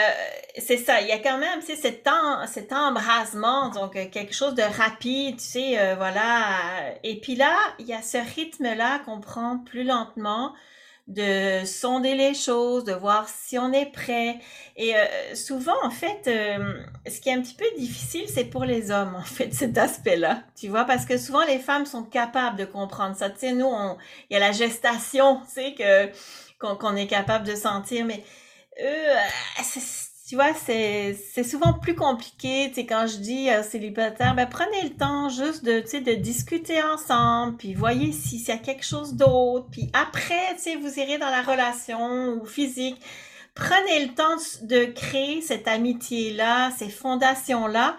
c'est ça, il y a quand même, tu sais, cet, en, cet embrasement, donc euh, quelque chose de rapide, tu sais, euh, voilà. Et puis là, il y a ce rythme-là qu'on prend plus lentement de sonder les choses, de voir si on est prêt. Et euh, souvent, en fait, euh, ce qui est un petit peu difficile, c'est pour les hommes, en fait, cet aspect-là. Tu vois, parce que souvent, les femmes sont capables de comprendre ça. Tu sais, nous, il y a la gestation, tu sais, que, qu'on, est capable de sentir, mais eux, euh, tu vois, c'est, souvent plus compliqué. Tu sais, quand je dis euh, célibataire, ben, prenez le temps juste de, tu sais, de discuter ensemble, puis voyez s'il y a quelque chose d'autre. Puis après, tu sais, vous irez dans la relation ou physique. Prenez le temps de créer cette amitié-là, ces fondations-là,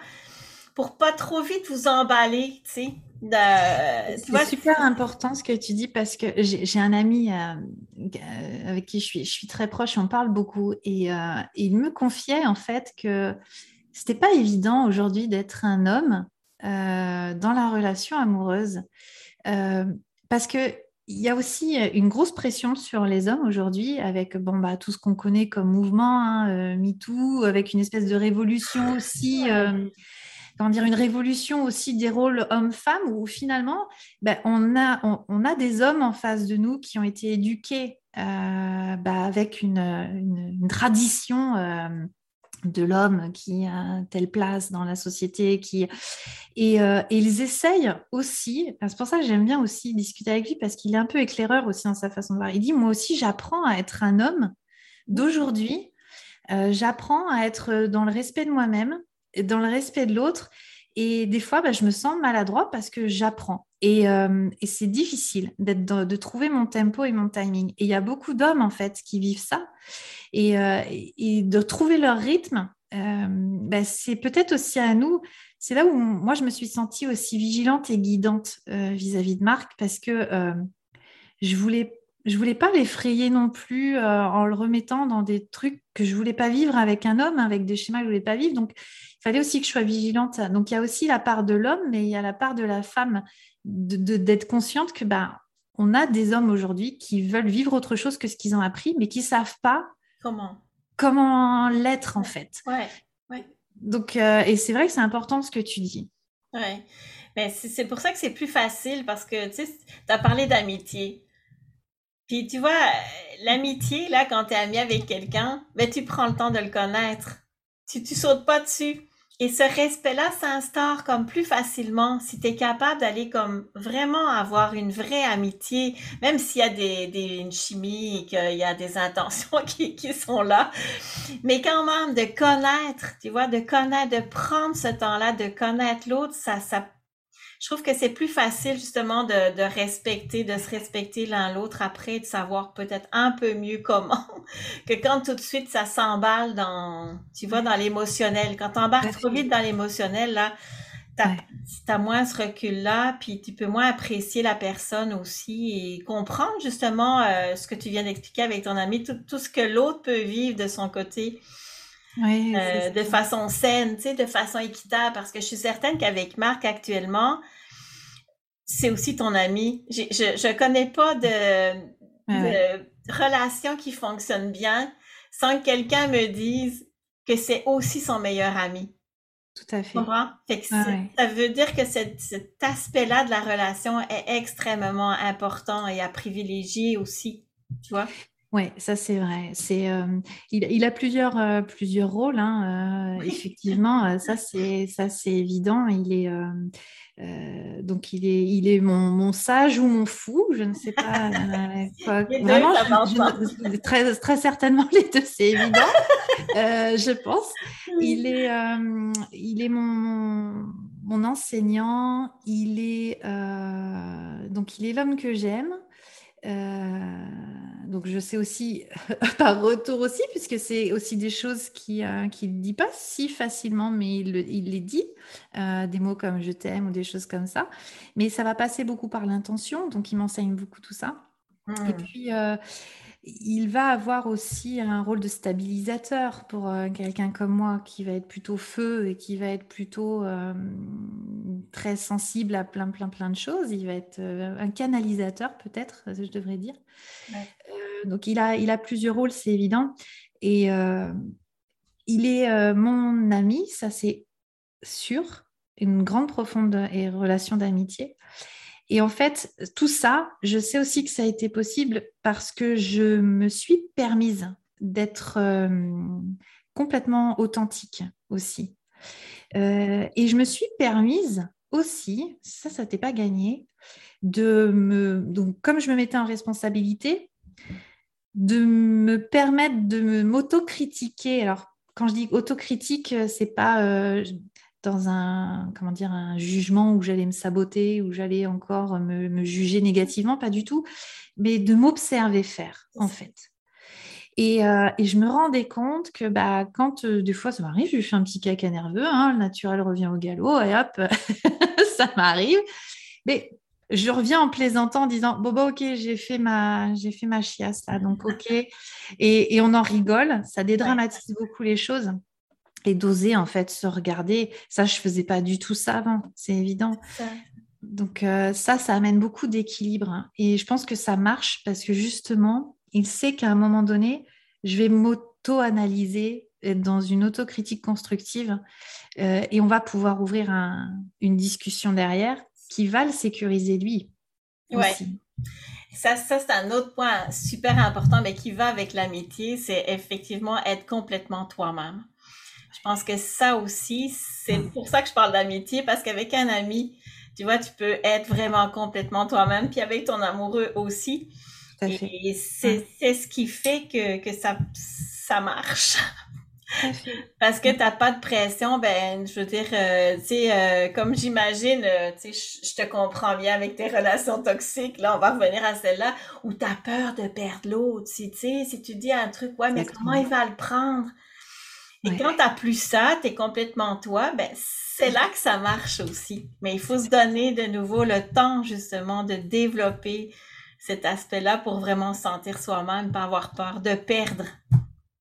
pour pas trop vite vous emballer, tu sais.
C'est super important ce que tu dis parce que j'ai un ami euh, euh, avec qui je suis, je suis très proche, on parle beaucoup et, euh, il me confiait en fait que c'était pas évident aujourd'hui d'être un homme dans la relation amoureuse parce que il y a aussi une grosse pression sur les hommes aujourd'hui avec bon, bah, tout ce qu'on connaît comme mouvement, hein, MeToo, avec une espèce de révolution aussi dire, une révolution aussi des rôles hommes-femmes où finalement, ben, on, a, on, a des hommes en face de nous qui ont été éduqués euh, ben, avec une, tradition euh, de l'homme qui a telle place dans la société. Et, euh, ils essayent aussi, c'est pour ça que j'aime bien aussi discuter avec lui parce qu'il est un peu éclaireur aussi dans sa façon de voir. Il dit, moi aussi, j'apprends à être un homme d'aujourd'hui. j'apprends à être dans le respect de moi-même, dans le respect de l'autre. Et des fois, bah, je me sens maladroit parce que j'apprends. Et, euh, c'est difficile de trouver mon tempo et mon timing. Et il y a beaucoup d'hommes, en fait, qui vivent ça. Et, euh, de trouver leur rythme, euh, bah, c'est peut-être aussi à nous. C'est là où moi, je me suis sentie aussi vigilante et guidante vis-à-vis de Marc parce que je voulais je voulais pas l'effrayer non plus euh, en le remettant dans des trucs que je voulais pas vivre avec un homme, avec des schémas que je voulais pas vivre. Donc, il fallait aussi que je sois vigilante. Donc, il y a aussi la part de l'homme, mais il y a la part de la femme d'être consciente que bah, on a des hommes aujourd'hui qui veulent vivre autre chose que ce qu'ils ont appris, mais qui savent pas
comment?
comment l'être en fait.
Ouais, ouais.
Donc, euh, et c'est vrai que c'est important ce que tu dis.
Ouais. Mais c'est pour ça que c'est plus facile parce que tu as parlé d'amitié. Puis tu vois, l'amitié, là, quand tu es ami avec quelqu'un, ben, tu prends le temps de le connaître. Tu, tu sautes pas dessus. et ce respect-là s'instaure comme plus facilement si tu es capable d'aller comme vraiment avoir une vraie amitié, même s'il y a des, des, une chimie, qu'il y a des intentions qui, qui sont là, mais quand même de connaître, tu vois, de connaître, de prendre ce temps-là, de connaître l'autre, ça, ça je trouve que c'est plus facile justement de, de, respecter, de se respecter l'un l'autre après, de savoir peut-être un peu mieux comment, que quand tout de suite ça s'emballe dans, tu vois, dans l'émotionnel. Quand tu embarques trop vite dans l'émotionnel, là, t'as as moins ce recul-là, puis tu peux moins apprécier la personne aussi et comprendre justement euh, ce que tu viens d'expliquer avec ton ami, tout, tout ce que l'autre peut vivre de son côté. Oui, euh, de façon saine, tu sais, de façon équitable, parce que je suis certaine qu'avec Marc actuellement, c'est aussi ton ami. Je, je connais pas de, de relation qui fonctionne bien sans que quelqu'un me dise que c'est aussi son meilleur ami.
Tout à fait.
fait que Ça veut dire que cet, cet aspect-là de la relation est extrêmement important et à privilégier aussi, tu vois?
Oui, ça c'est vrai. C'est, euh, il, il, a plusieurs, euh, plusieurs rôles. Hein, euh, effectivement, ça c'est, ça c'est évident. Il est, donc il est, il est mon, mon, sage ou mon fou, je ne sais pas quoi. Vraiment, très, très certainement les deux, c'est évident. je pense. Il est, il est mon, mon enseignant. Il est, donc il est l'homme que j'aime. Euh, donc je sais aussi par retour aussi, puisque c'est aussi des choses qu'il euh, ne dit pas si facilement, mais il, il les dit, euh, des mots comme je t'aime ou des choses comme ça. Mais ça va passer beaucoup par l'intention, donc il m'enseigne beaucoup tout ça. Et mmh. puis il va avoir aussi un rôle de stabilisateur pour euh, quelqu'un comme moi qui va être plutôt feu et qui va être plutôt euh, très sensible à plein, plein, plein de choses. Il va être euh, un canalisateur peut-être, je devrais dire. donc il a, il a plusieurs rôles, c'est évident. Et il est mon ami, ça c'est sûr, une grande profonde relation d'amitié. Et en fait, tout ça, je sais aussi que ça a été possible parce que je me suis permise d'être euh, complètement authentique aussi. Euh, et je me suis permise aussi, ça, ça n'était pas gagné, de me, donc comme je me mettais en responsabilité, de me permettre de m'autocritiquer. Alors, quand je dis autocritique, c'est pas euh, dans un, comment dire, un jugement où j'allais me saboter, où j'allais encore me, juger négativement, pas du tout, mais de m'observer faire, en fait. Et, euh, et, je me rendais compte que bah, quand euh, des fois ça m'arrive, je fais un petit caca nerveux, hein, le naturel revient au galop, et hop, ça m'arrive. Mais je reviens en plaisantant en disant bon bah ok j'ai fait ma j'ai fait ma chiasse là donc ok et, et on en rigole ça dédramatise beaucoup les choses et d'oser en fait se regarder. Ça, je faisais pas du tout ça avant, c'est évident. Donc euh, ça, ça amène beaucoup d'équilibre. Hein. Et je pense que ça marche parce que justement, il sait qu'à un moment donné, je vais m'auto-analyser, être dans une autocritique constructive euh, et on va pouvoir ouvrir une discussion derrière qui va le sécuriser lui.
Ouais. Ça, ça c'est un autre point super important, mais qui va avec l'amitié, c'est effectivement être complètement toi-même. Je pense que ça aussi, c'est hmm. pour ça que je parle d'amitié, parce qu'avec un ami, tu vois, tu peux être vraiment complètement toi-même, puis avec ton amoureux aussi. Et c'est ce qui fait que, que ça, ça marche. Parce que t'as pas de pression, ben je veux dire, euh, tu sais, euh, comme j'imagine, euh, tu sais, je te comprends bien avec tes relations toxiques. Là, on va revenir à celle-là où t'as peur de perdre l'autre. Tu sais, si tu dis un truc, ouais, mais comment il va le prendre? Et quand tu plus ça, tu es complètement toi, ben c'est là que ça marche aussi. Mais il faut se donner de nouveau le temps justement de développer cet aspect-là pour vraiment se sentir soi-même, pas avoir peur de perdre.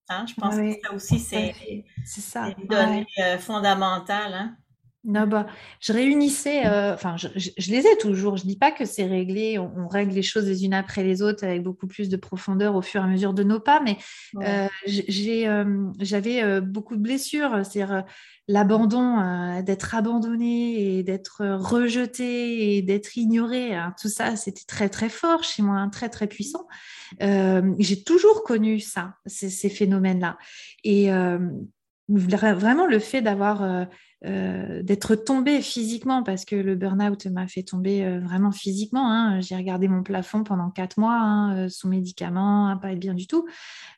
Hein? Je pense que ça aussi, c'est une donnée euh, fondamentale. Hein?
Non, bah, je réunissais, euh, enfin, je, les ai toujours. Je ne dis pas que c'est réglé, on, règle les choses les unes après les autres avec beaucoup plus de profondeur au fur et à mesure de nos pas, mais euh, euh, j'avais beaucoup de blessures, c'est-à-dire l'abandon, d'être abandonné et d'être rejeté et d'être ignoré. Hein, tout ça, c'était très, très fort chez moi, hein, très, très puissant. J'ai toujours connu ça, ces, ces phénomènes-là. Et vraiment le fait d'avoir euh, d'être tombée physiquement parce que le burn-out m'a fait tomber euh, vraiment physiquement. Hein. J'ai regardé mon plafond pendant quatre mois hein, euh, sous médicaments, à pas être bien du tout.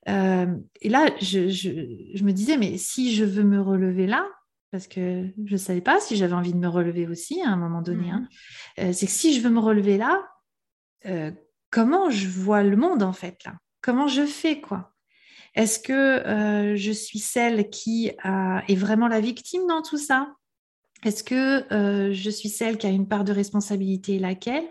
et là, je, me disais, mais si je veux me relever là, parce que je ne savais pas si j'avais envie de me relever aussi à un moment donné, hein, mmh. c'est que si je veux me relever là, comment je vois le monde en fait là? Comment je fais quoi? Est-ce que euh, je suis celle qui est vraiment la victime dans tout ça? Est-ce que euh, je suis celle qui a une part de responsabilité Laquelle?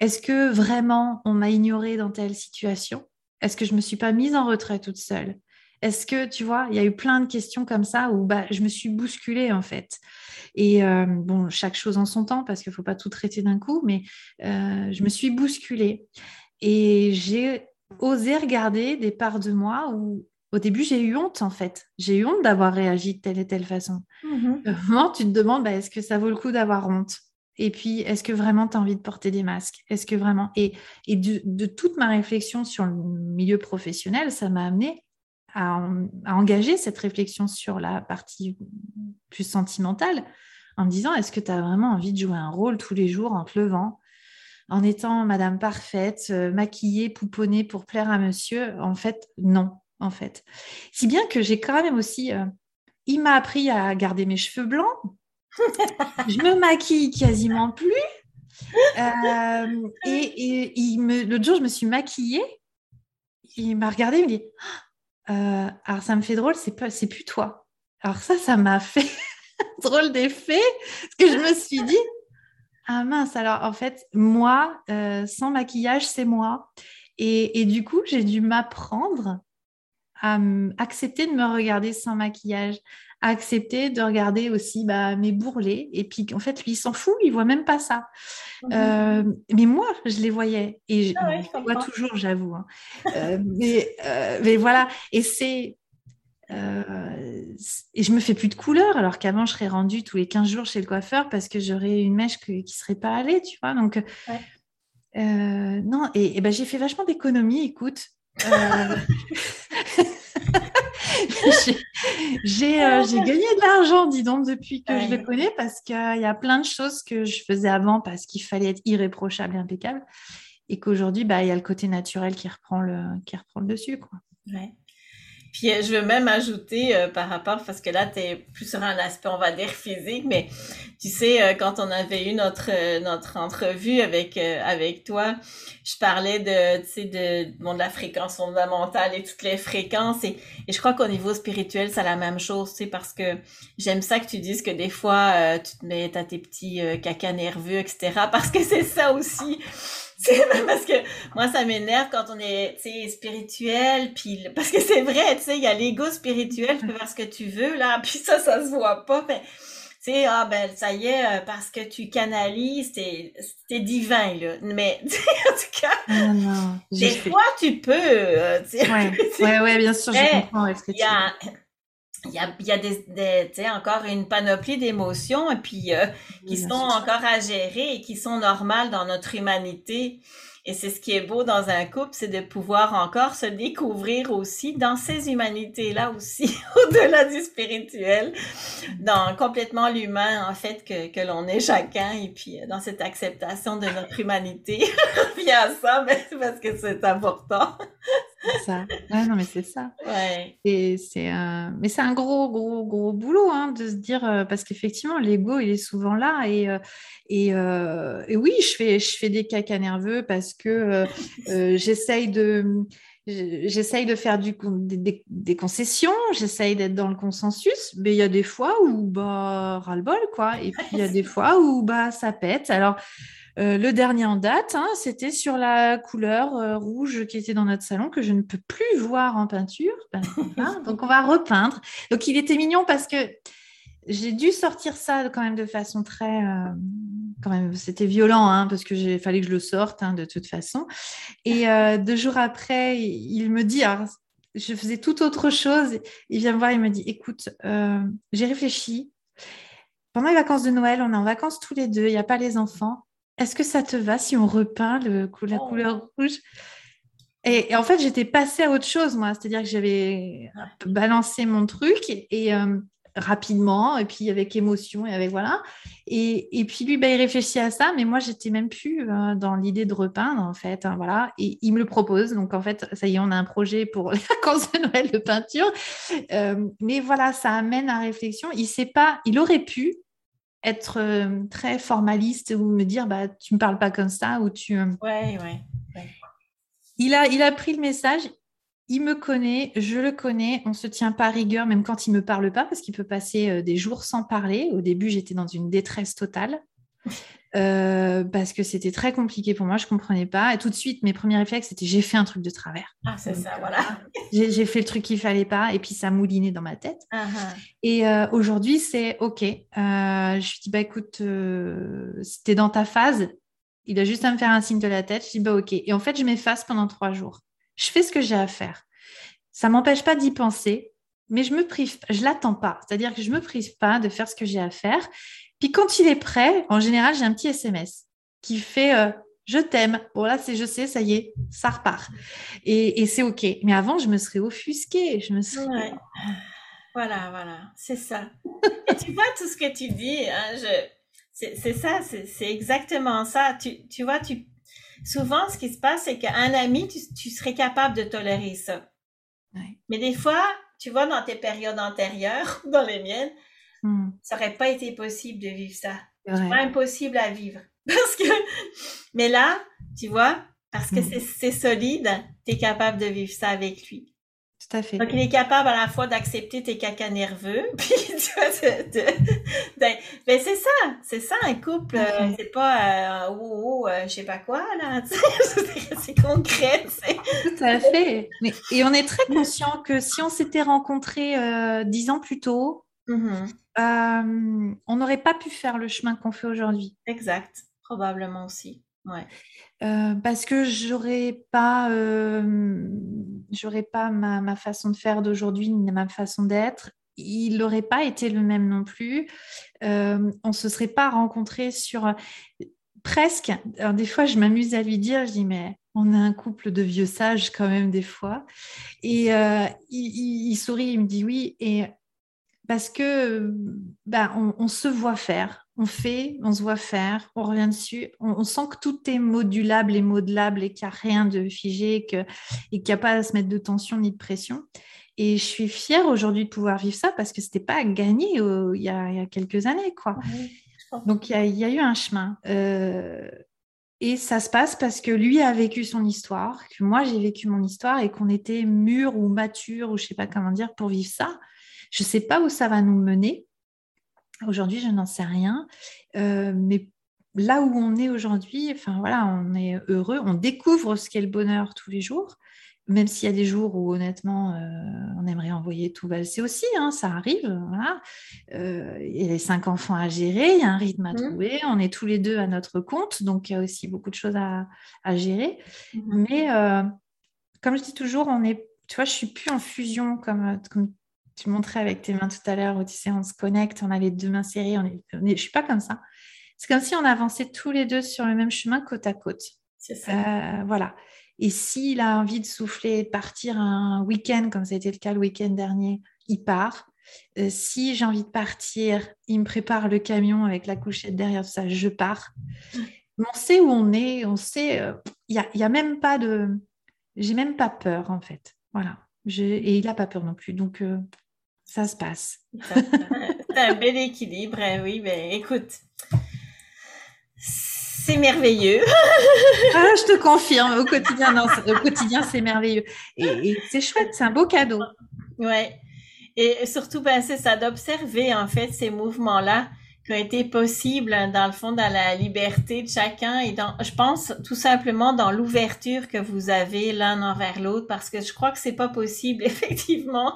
Est-ce que vraiment on m'a ignorée dans telle situation? Est-ce que je ne me suis pas mise en retrait toute seule? Est-ce que, tu vois, il y a eu plein de questions comme ça où bah, je me suis bousculée en fait. Et euh, bon, chaque chose en son temps parce qu'il ne faut pas tout traiter d'un coup, mais je me suis bousculée. Et j'ai oser regarder des parts de moi où au début j'ai eu honte en fait. J'ai eu honte d'avoir réagi de telle et telle façon. Mmh tu te demandes bah, est-ce que ça vaut le coup d'avoir honte? Et puis est-ce que vraiment tu as envie de porter des masques? Est-ce que vraiment Et, et de, toute ma réflexion sur le milieu professionnel, ça m'a amené à, engager cette réflexion sur la partie plus sentimentale en me disant est-ce que tu as vraiment envie de jouer un rôle tous les jours en te levant? En étant madame parfaite, euh, maquillée, pouponnée pour plaire à monsieur En fait, non, en fait. Si bien que j'ai quand même aussi... Euh, il m'a appris à garder mes cheveux blancs. je me maquille quasiment plus. Euh, et, et l'autre jour, je me suis maquillée. Il m'a regardé, il me dit Alors, ça me fait drôle, c'est, pas, c'est plus toi. Alors, ça, ça m'a fait drôle d'effet. Parce que je me suis dit ah mince, alors en fait, moi, euh, sans maquillage, c'est moi. Et, du coup, j'ai dû m'apprendre à accepter de me regarder sans maquillage, accepter de regarder aussi bah, mes bourrelets. Et puis, en fait, lui, il s'en fout, il voit même pas ça. Mmh euh, mais moi, je les voyais. Et ah je, vois toujours, j'avoue. Hein. Euh, mais, mais voilà. Et c'est euh, et je me fais plus de couleurs, alors qu'avant, je serais rendue tous les 15 jours chez le coiffeur parce que j'aurais une mèche qui ne serait pas allée, tu vois. Donc, euh, non, et, ben, j'ai fait vachement d'économies, écoute. Euh, j'ai gagné de l'argent, dis donc, depuis que je le connais, parce qu'il y a plein de choses que je faisais avant parce qu'il fallait être irréprochable et impeccable, et qu'aujourd'hui, bah, il y a le côté naturel qui reprend le, qui reprend le dessus. Quoi.
Ouais. Puis euh, je veux même ajouter euh, par rapport, parce que là, tu es plus sur un aspect, on va dire, physique, mais tu sais, euh, quand on avait eu notre, notre entrevue avec, avec toi, je parlais de, tu sais, de, bon, de la fréquence fondamentale et toutes les fréquences. Et, et je crois qu'au niveau spirituel, c'est la même chose, tu sais, parce que j'aime ça que tu dises que des fois, tu te mets à tes petits caca nerveux, etc., parce que c'est ça aussi parce que moi ça m'énerve quand on est spirituel puis parce que c'est vrai tu sais il y a l'ego spirituel tu peux faire ce que tu veux là puis ça ça se voit pas mais tu sais ah ben ça y est euh, parce que tu canalises c'est divin là mais en tout cas ah, non, des fois tu peux euh,
ouais. ouais bien sûr je comprends ce que tu
il y a, il y a des, des encore une panoplie d'émotions et puis euh, qui sont encore à gérer et qui sont normales dans notre humanité. Et c'est ce qui est beau dans un couple, c'est de pouvoir encore se découvrir aussi dans ces humanités-là aussi, au-delà du spirituel, dans complètement l'humain, en fait, que, que l'on est chacun, et puis euh, dans cette acceptation de notre humanité. Reviens à ça, mais parce que c'est important.
C'est ça. non, mais c'est ça. Ouais. Et c'est un... Mais c'est un gros, gros, gros boulot hein, de se dire, euh, parce qu'effectivement, l'ego, il est souvent là. Et, euh, et, et, oui, je fais, je fais des caca nerveux parce que euh, euh, j'essaye de j'essaye de faire du, des, concessions, j'essaye d'être dans le consensus, mais il y a des fois où bah ras-le-bol quoi, et puis il y a des fois où bah ça pète. Alors euh, le dernier en date, hein, c'était sur la couleur rouge qui était dans notre salon que je ne peux plus voir en peinture. Ben, donc on va repeindre. Donc il était mignon parce que j'ai dû sortir ça quand même de façon très quand même, c'était violent, hein, parce qu'il fallait que je le sorte hein, de toute façon. Et euh, deux jours après, il me dit, je faisais tout autre chose. Il vient me voir, il me dit, écoute, euh, j'ai réfléchi. Pendant les vacances de Noël, on est en vacances tous les deux, il n'y a pas les enfants. Est-ce que ça te va si on repeint le, la oh. couleur rouge? Et, en fait, j'étais passée à autre chose, moi. C'est-à-dire que j'avais balancé mon truc et, euh, rapidement, et puis avec émotion, et avec voilà. Et, puis lui, bah, il réfléchit à ça, mais moi, j'étais même plus euh, dans l'idée de repeindre, en fait. Hein, voilà. Et il me le propose. Donc, en fait, ça y est, on a un projet pour les vacances de Noël de peinture. Euh, mais voilà, ça amène à réflexion. Il sait pas, il aurait pu être très formaliste ou me dire, bah, tu me parles pas comme ça, ou tu.
Ouais, ouais.
Il a, il a pris le message, il me connaît, je le connais, on ne se tient pas à rigueur, même quand il ne me parle pas, parce qu'il peut passer euh, des jours sans parler. Au début, j'étais dans une détresse totale. Euh, parce que c'était très compliqué pour moi, je ne comprenais pas. Et tout de suite, mes premiers réflexes, c'était j'ai fait un truc de travers.
Ah, c'est ça, voilà.
j'ai fait le truc qu'il fallait pas, et puis ça moulinait dans ma tête. Ah. Et euh, aujourd'hui, c'est OK. je lui dis, bah écoute, c'était dans ta phase, il a juste à me faire un signe de la tête. Je dis, bah, OK. Et en fait, je m'efface pendant trois jours. Je fais ce que j'ai à faire. Ça m'empêche pas d'y penser, mais je me prive, je l'attends pas. C'est-à-dire que je me prive pas de faire ce que j'ai à faire. Puis quand il est prêt, en général, j'ai un petit SMS qui fait euh, je t'aime. Bon, là, c'est je sais, ça y est, ça repart. Et, c'est OK. Mais avant, je me serais offusquée. Je me serais.
Voilà, voilà, c'est ça. Et tu vois tout ce que tu dis. Hein, je c'est ça, c'est exactement ça. Tu, tu vois, tu, souvent, ce qui se passe, c'est qu'un ami, tu, serais capable de tolérer ça. Mais des fois, tu vois, dans tes périodes antérieures, dans les miennes, hmm. ça n'aurait pas été possible de vivre ça. C'est pas impossible à vivre. Parce que, mais là, tu vois, parce que hmm. c'est solide, tu es capable de vivre ça avec lui.
Tout à fait.
Donc, il est capable à la fois d'accepter tes cacas nerveux, puis vois, mais ben, c'est ça, c'est ça un couple. Euh, c'est pas, euh, oh, oh euh, je sais pas quoi, là, c'est concret.
Tout à fait. Mais, et on est très conscient que si on s'était rencontrés dix ans plus tôt, mm-hmm. on n'aurait pas pu faire le chemin qu'on fait aujourd'hui.
Exact, probablement aussi. Ouais.
Euh, parce que j'aurais pas, euh, j'aurais pas ma, façon de faire d'aujourd'hui, ni ma façon d'être. Il n'aurait pas été le même non plus. Euh, on se serait pas rencontré sur presque. Alors, des fois, je m'amuse à lui dire, je dis mais on a un couple de vieux sages quand même des fois. Et il, sourit, il me dit oui. Et parce que bah, on se voit faire on fait, on se voit faire, on revient dessus, on, sent que tout est modulable et modelable et qu'il n'y a rien de figé et qu'il n'y a pas à se mettre de tension ni de pression. Et je suis fière aujourd'hui de pouvoir vivre ça parce que ce n'était pas gagné euh, il, y a, quelques années. quoi. Donc il y, a, eu un chemin. Euh, et ça se passe parce que lui a vécu son histoire, que moi j'ai vécu mon histoire et qu'on était mûr ou mature ou je ne sais pas comment dire pour vivre ça. Je ne sais pas où ça va nous mener. Aujourd'hui, je n'en sais rien. Euh, mais là où on est aujourd'hui, enfin voilà, on est heureux, on découvre ce qu'est le bonheur tous les jours, même s'il y a des jours où honnêtement, euh, on aimerait envoyer tout valser aussi, hein, ça arrive. Voilà. Euh, il y a les cinq enfants à gérer, il y a un rythme à mmh. trouver, on est tous les deux à notre compte, donc il y a aussi beaucoup de choses à, gérer. Mmh. Mais comme je dis toujours, on est, tu vois, je suis plus en fusion comme, comme tu montrais avec tes mains tout à l'heure sais, on se connecte, on a les deux mains serrées, on est, je ne suis pas comme ça. C'est comme si on avançait tous les deux sur le même chemin côte à côte.
C'est ça.
Euh, voilà. Et s'il a envie de souffler, partir un week-end, comme ça a été le cas le week-end dernier, il part. Euh, si j'ai envie de partir, il me prépare le camion avec la couchette derrière tout ça, je pars. on sait où on est, on sait. Euh, il n'y a, a, même pas de. J'ai même pas peur, en fait. Voilà. Et il n'a pas peur non plus. Donc, ça se passe.
C'est un bel équilibre, hein, oui. Ben, écoute, c'est merveilleux.
ah, je te confirme, au quotidien, non, au quotidien, c'est merveilleux. Et, c'est chouette, c'est un beau cadeau.
Ouais. Et surtout, ben, c'est ça d'observer, en fait, ces mouvements-là qui été possibles, hein, dans le fond, dans la liberté de chacun et dans, je pense, tout simplement dans l'ouverture que vous avez l'un envers l'autre, parce que je crois que c'est pas possible, effectivement,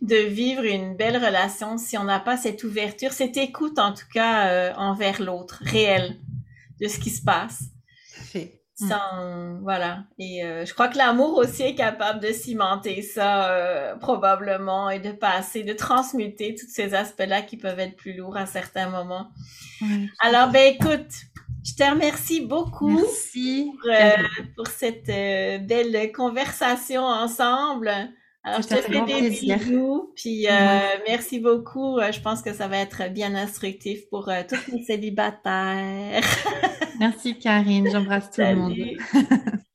de vivre une belle relation si on n'a pas cette ouverture, cette écoute, en tout cas, euh, envers l'autre, réelle, de ce qui se passe sans voilà et euh, je crois que l'amour aussi est capable de cimenter ça euh, probablement et de passer de transmuter tous ces aspects là qui peuvent être plus lourds à certains moments alors ben écoute je te remercie beaucoup
Merci.
Pour, euh, pour, cette euh, belle conversation ensemble. alors, je te fais des plaisir. bisous, puis euh, merci beaucoup. Euh, je pense que ça va être bien instructif pour tous les célibataires.
Merci Karine, j'embrasse tout le monde.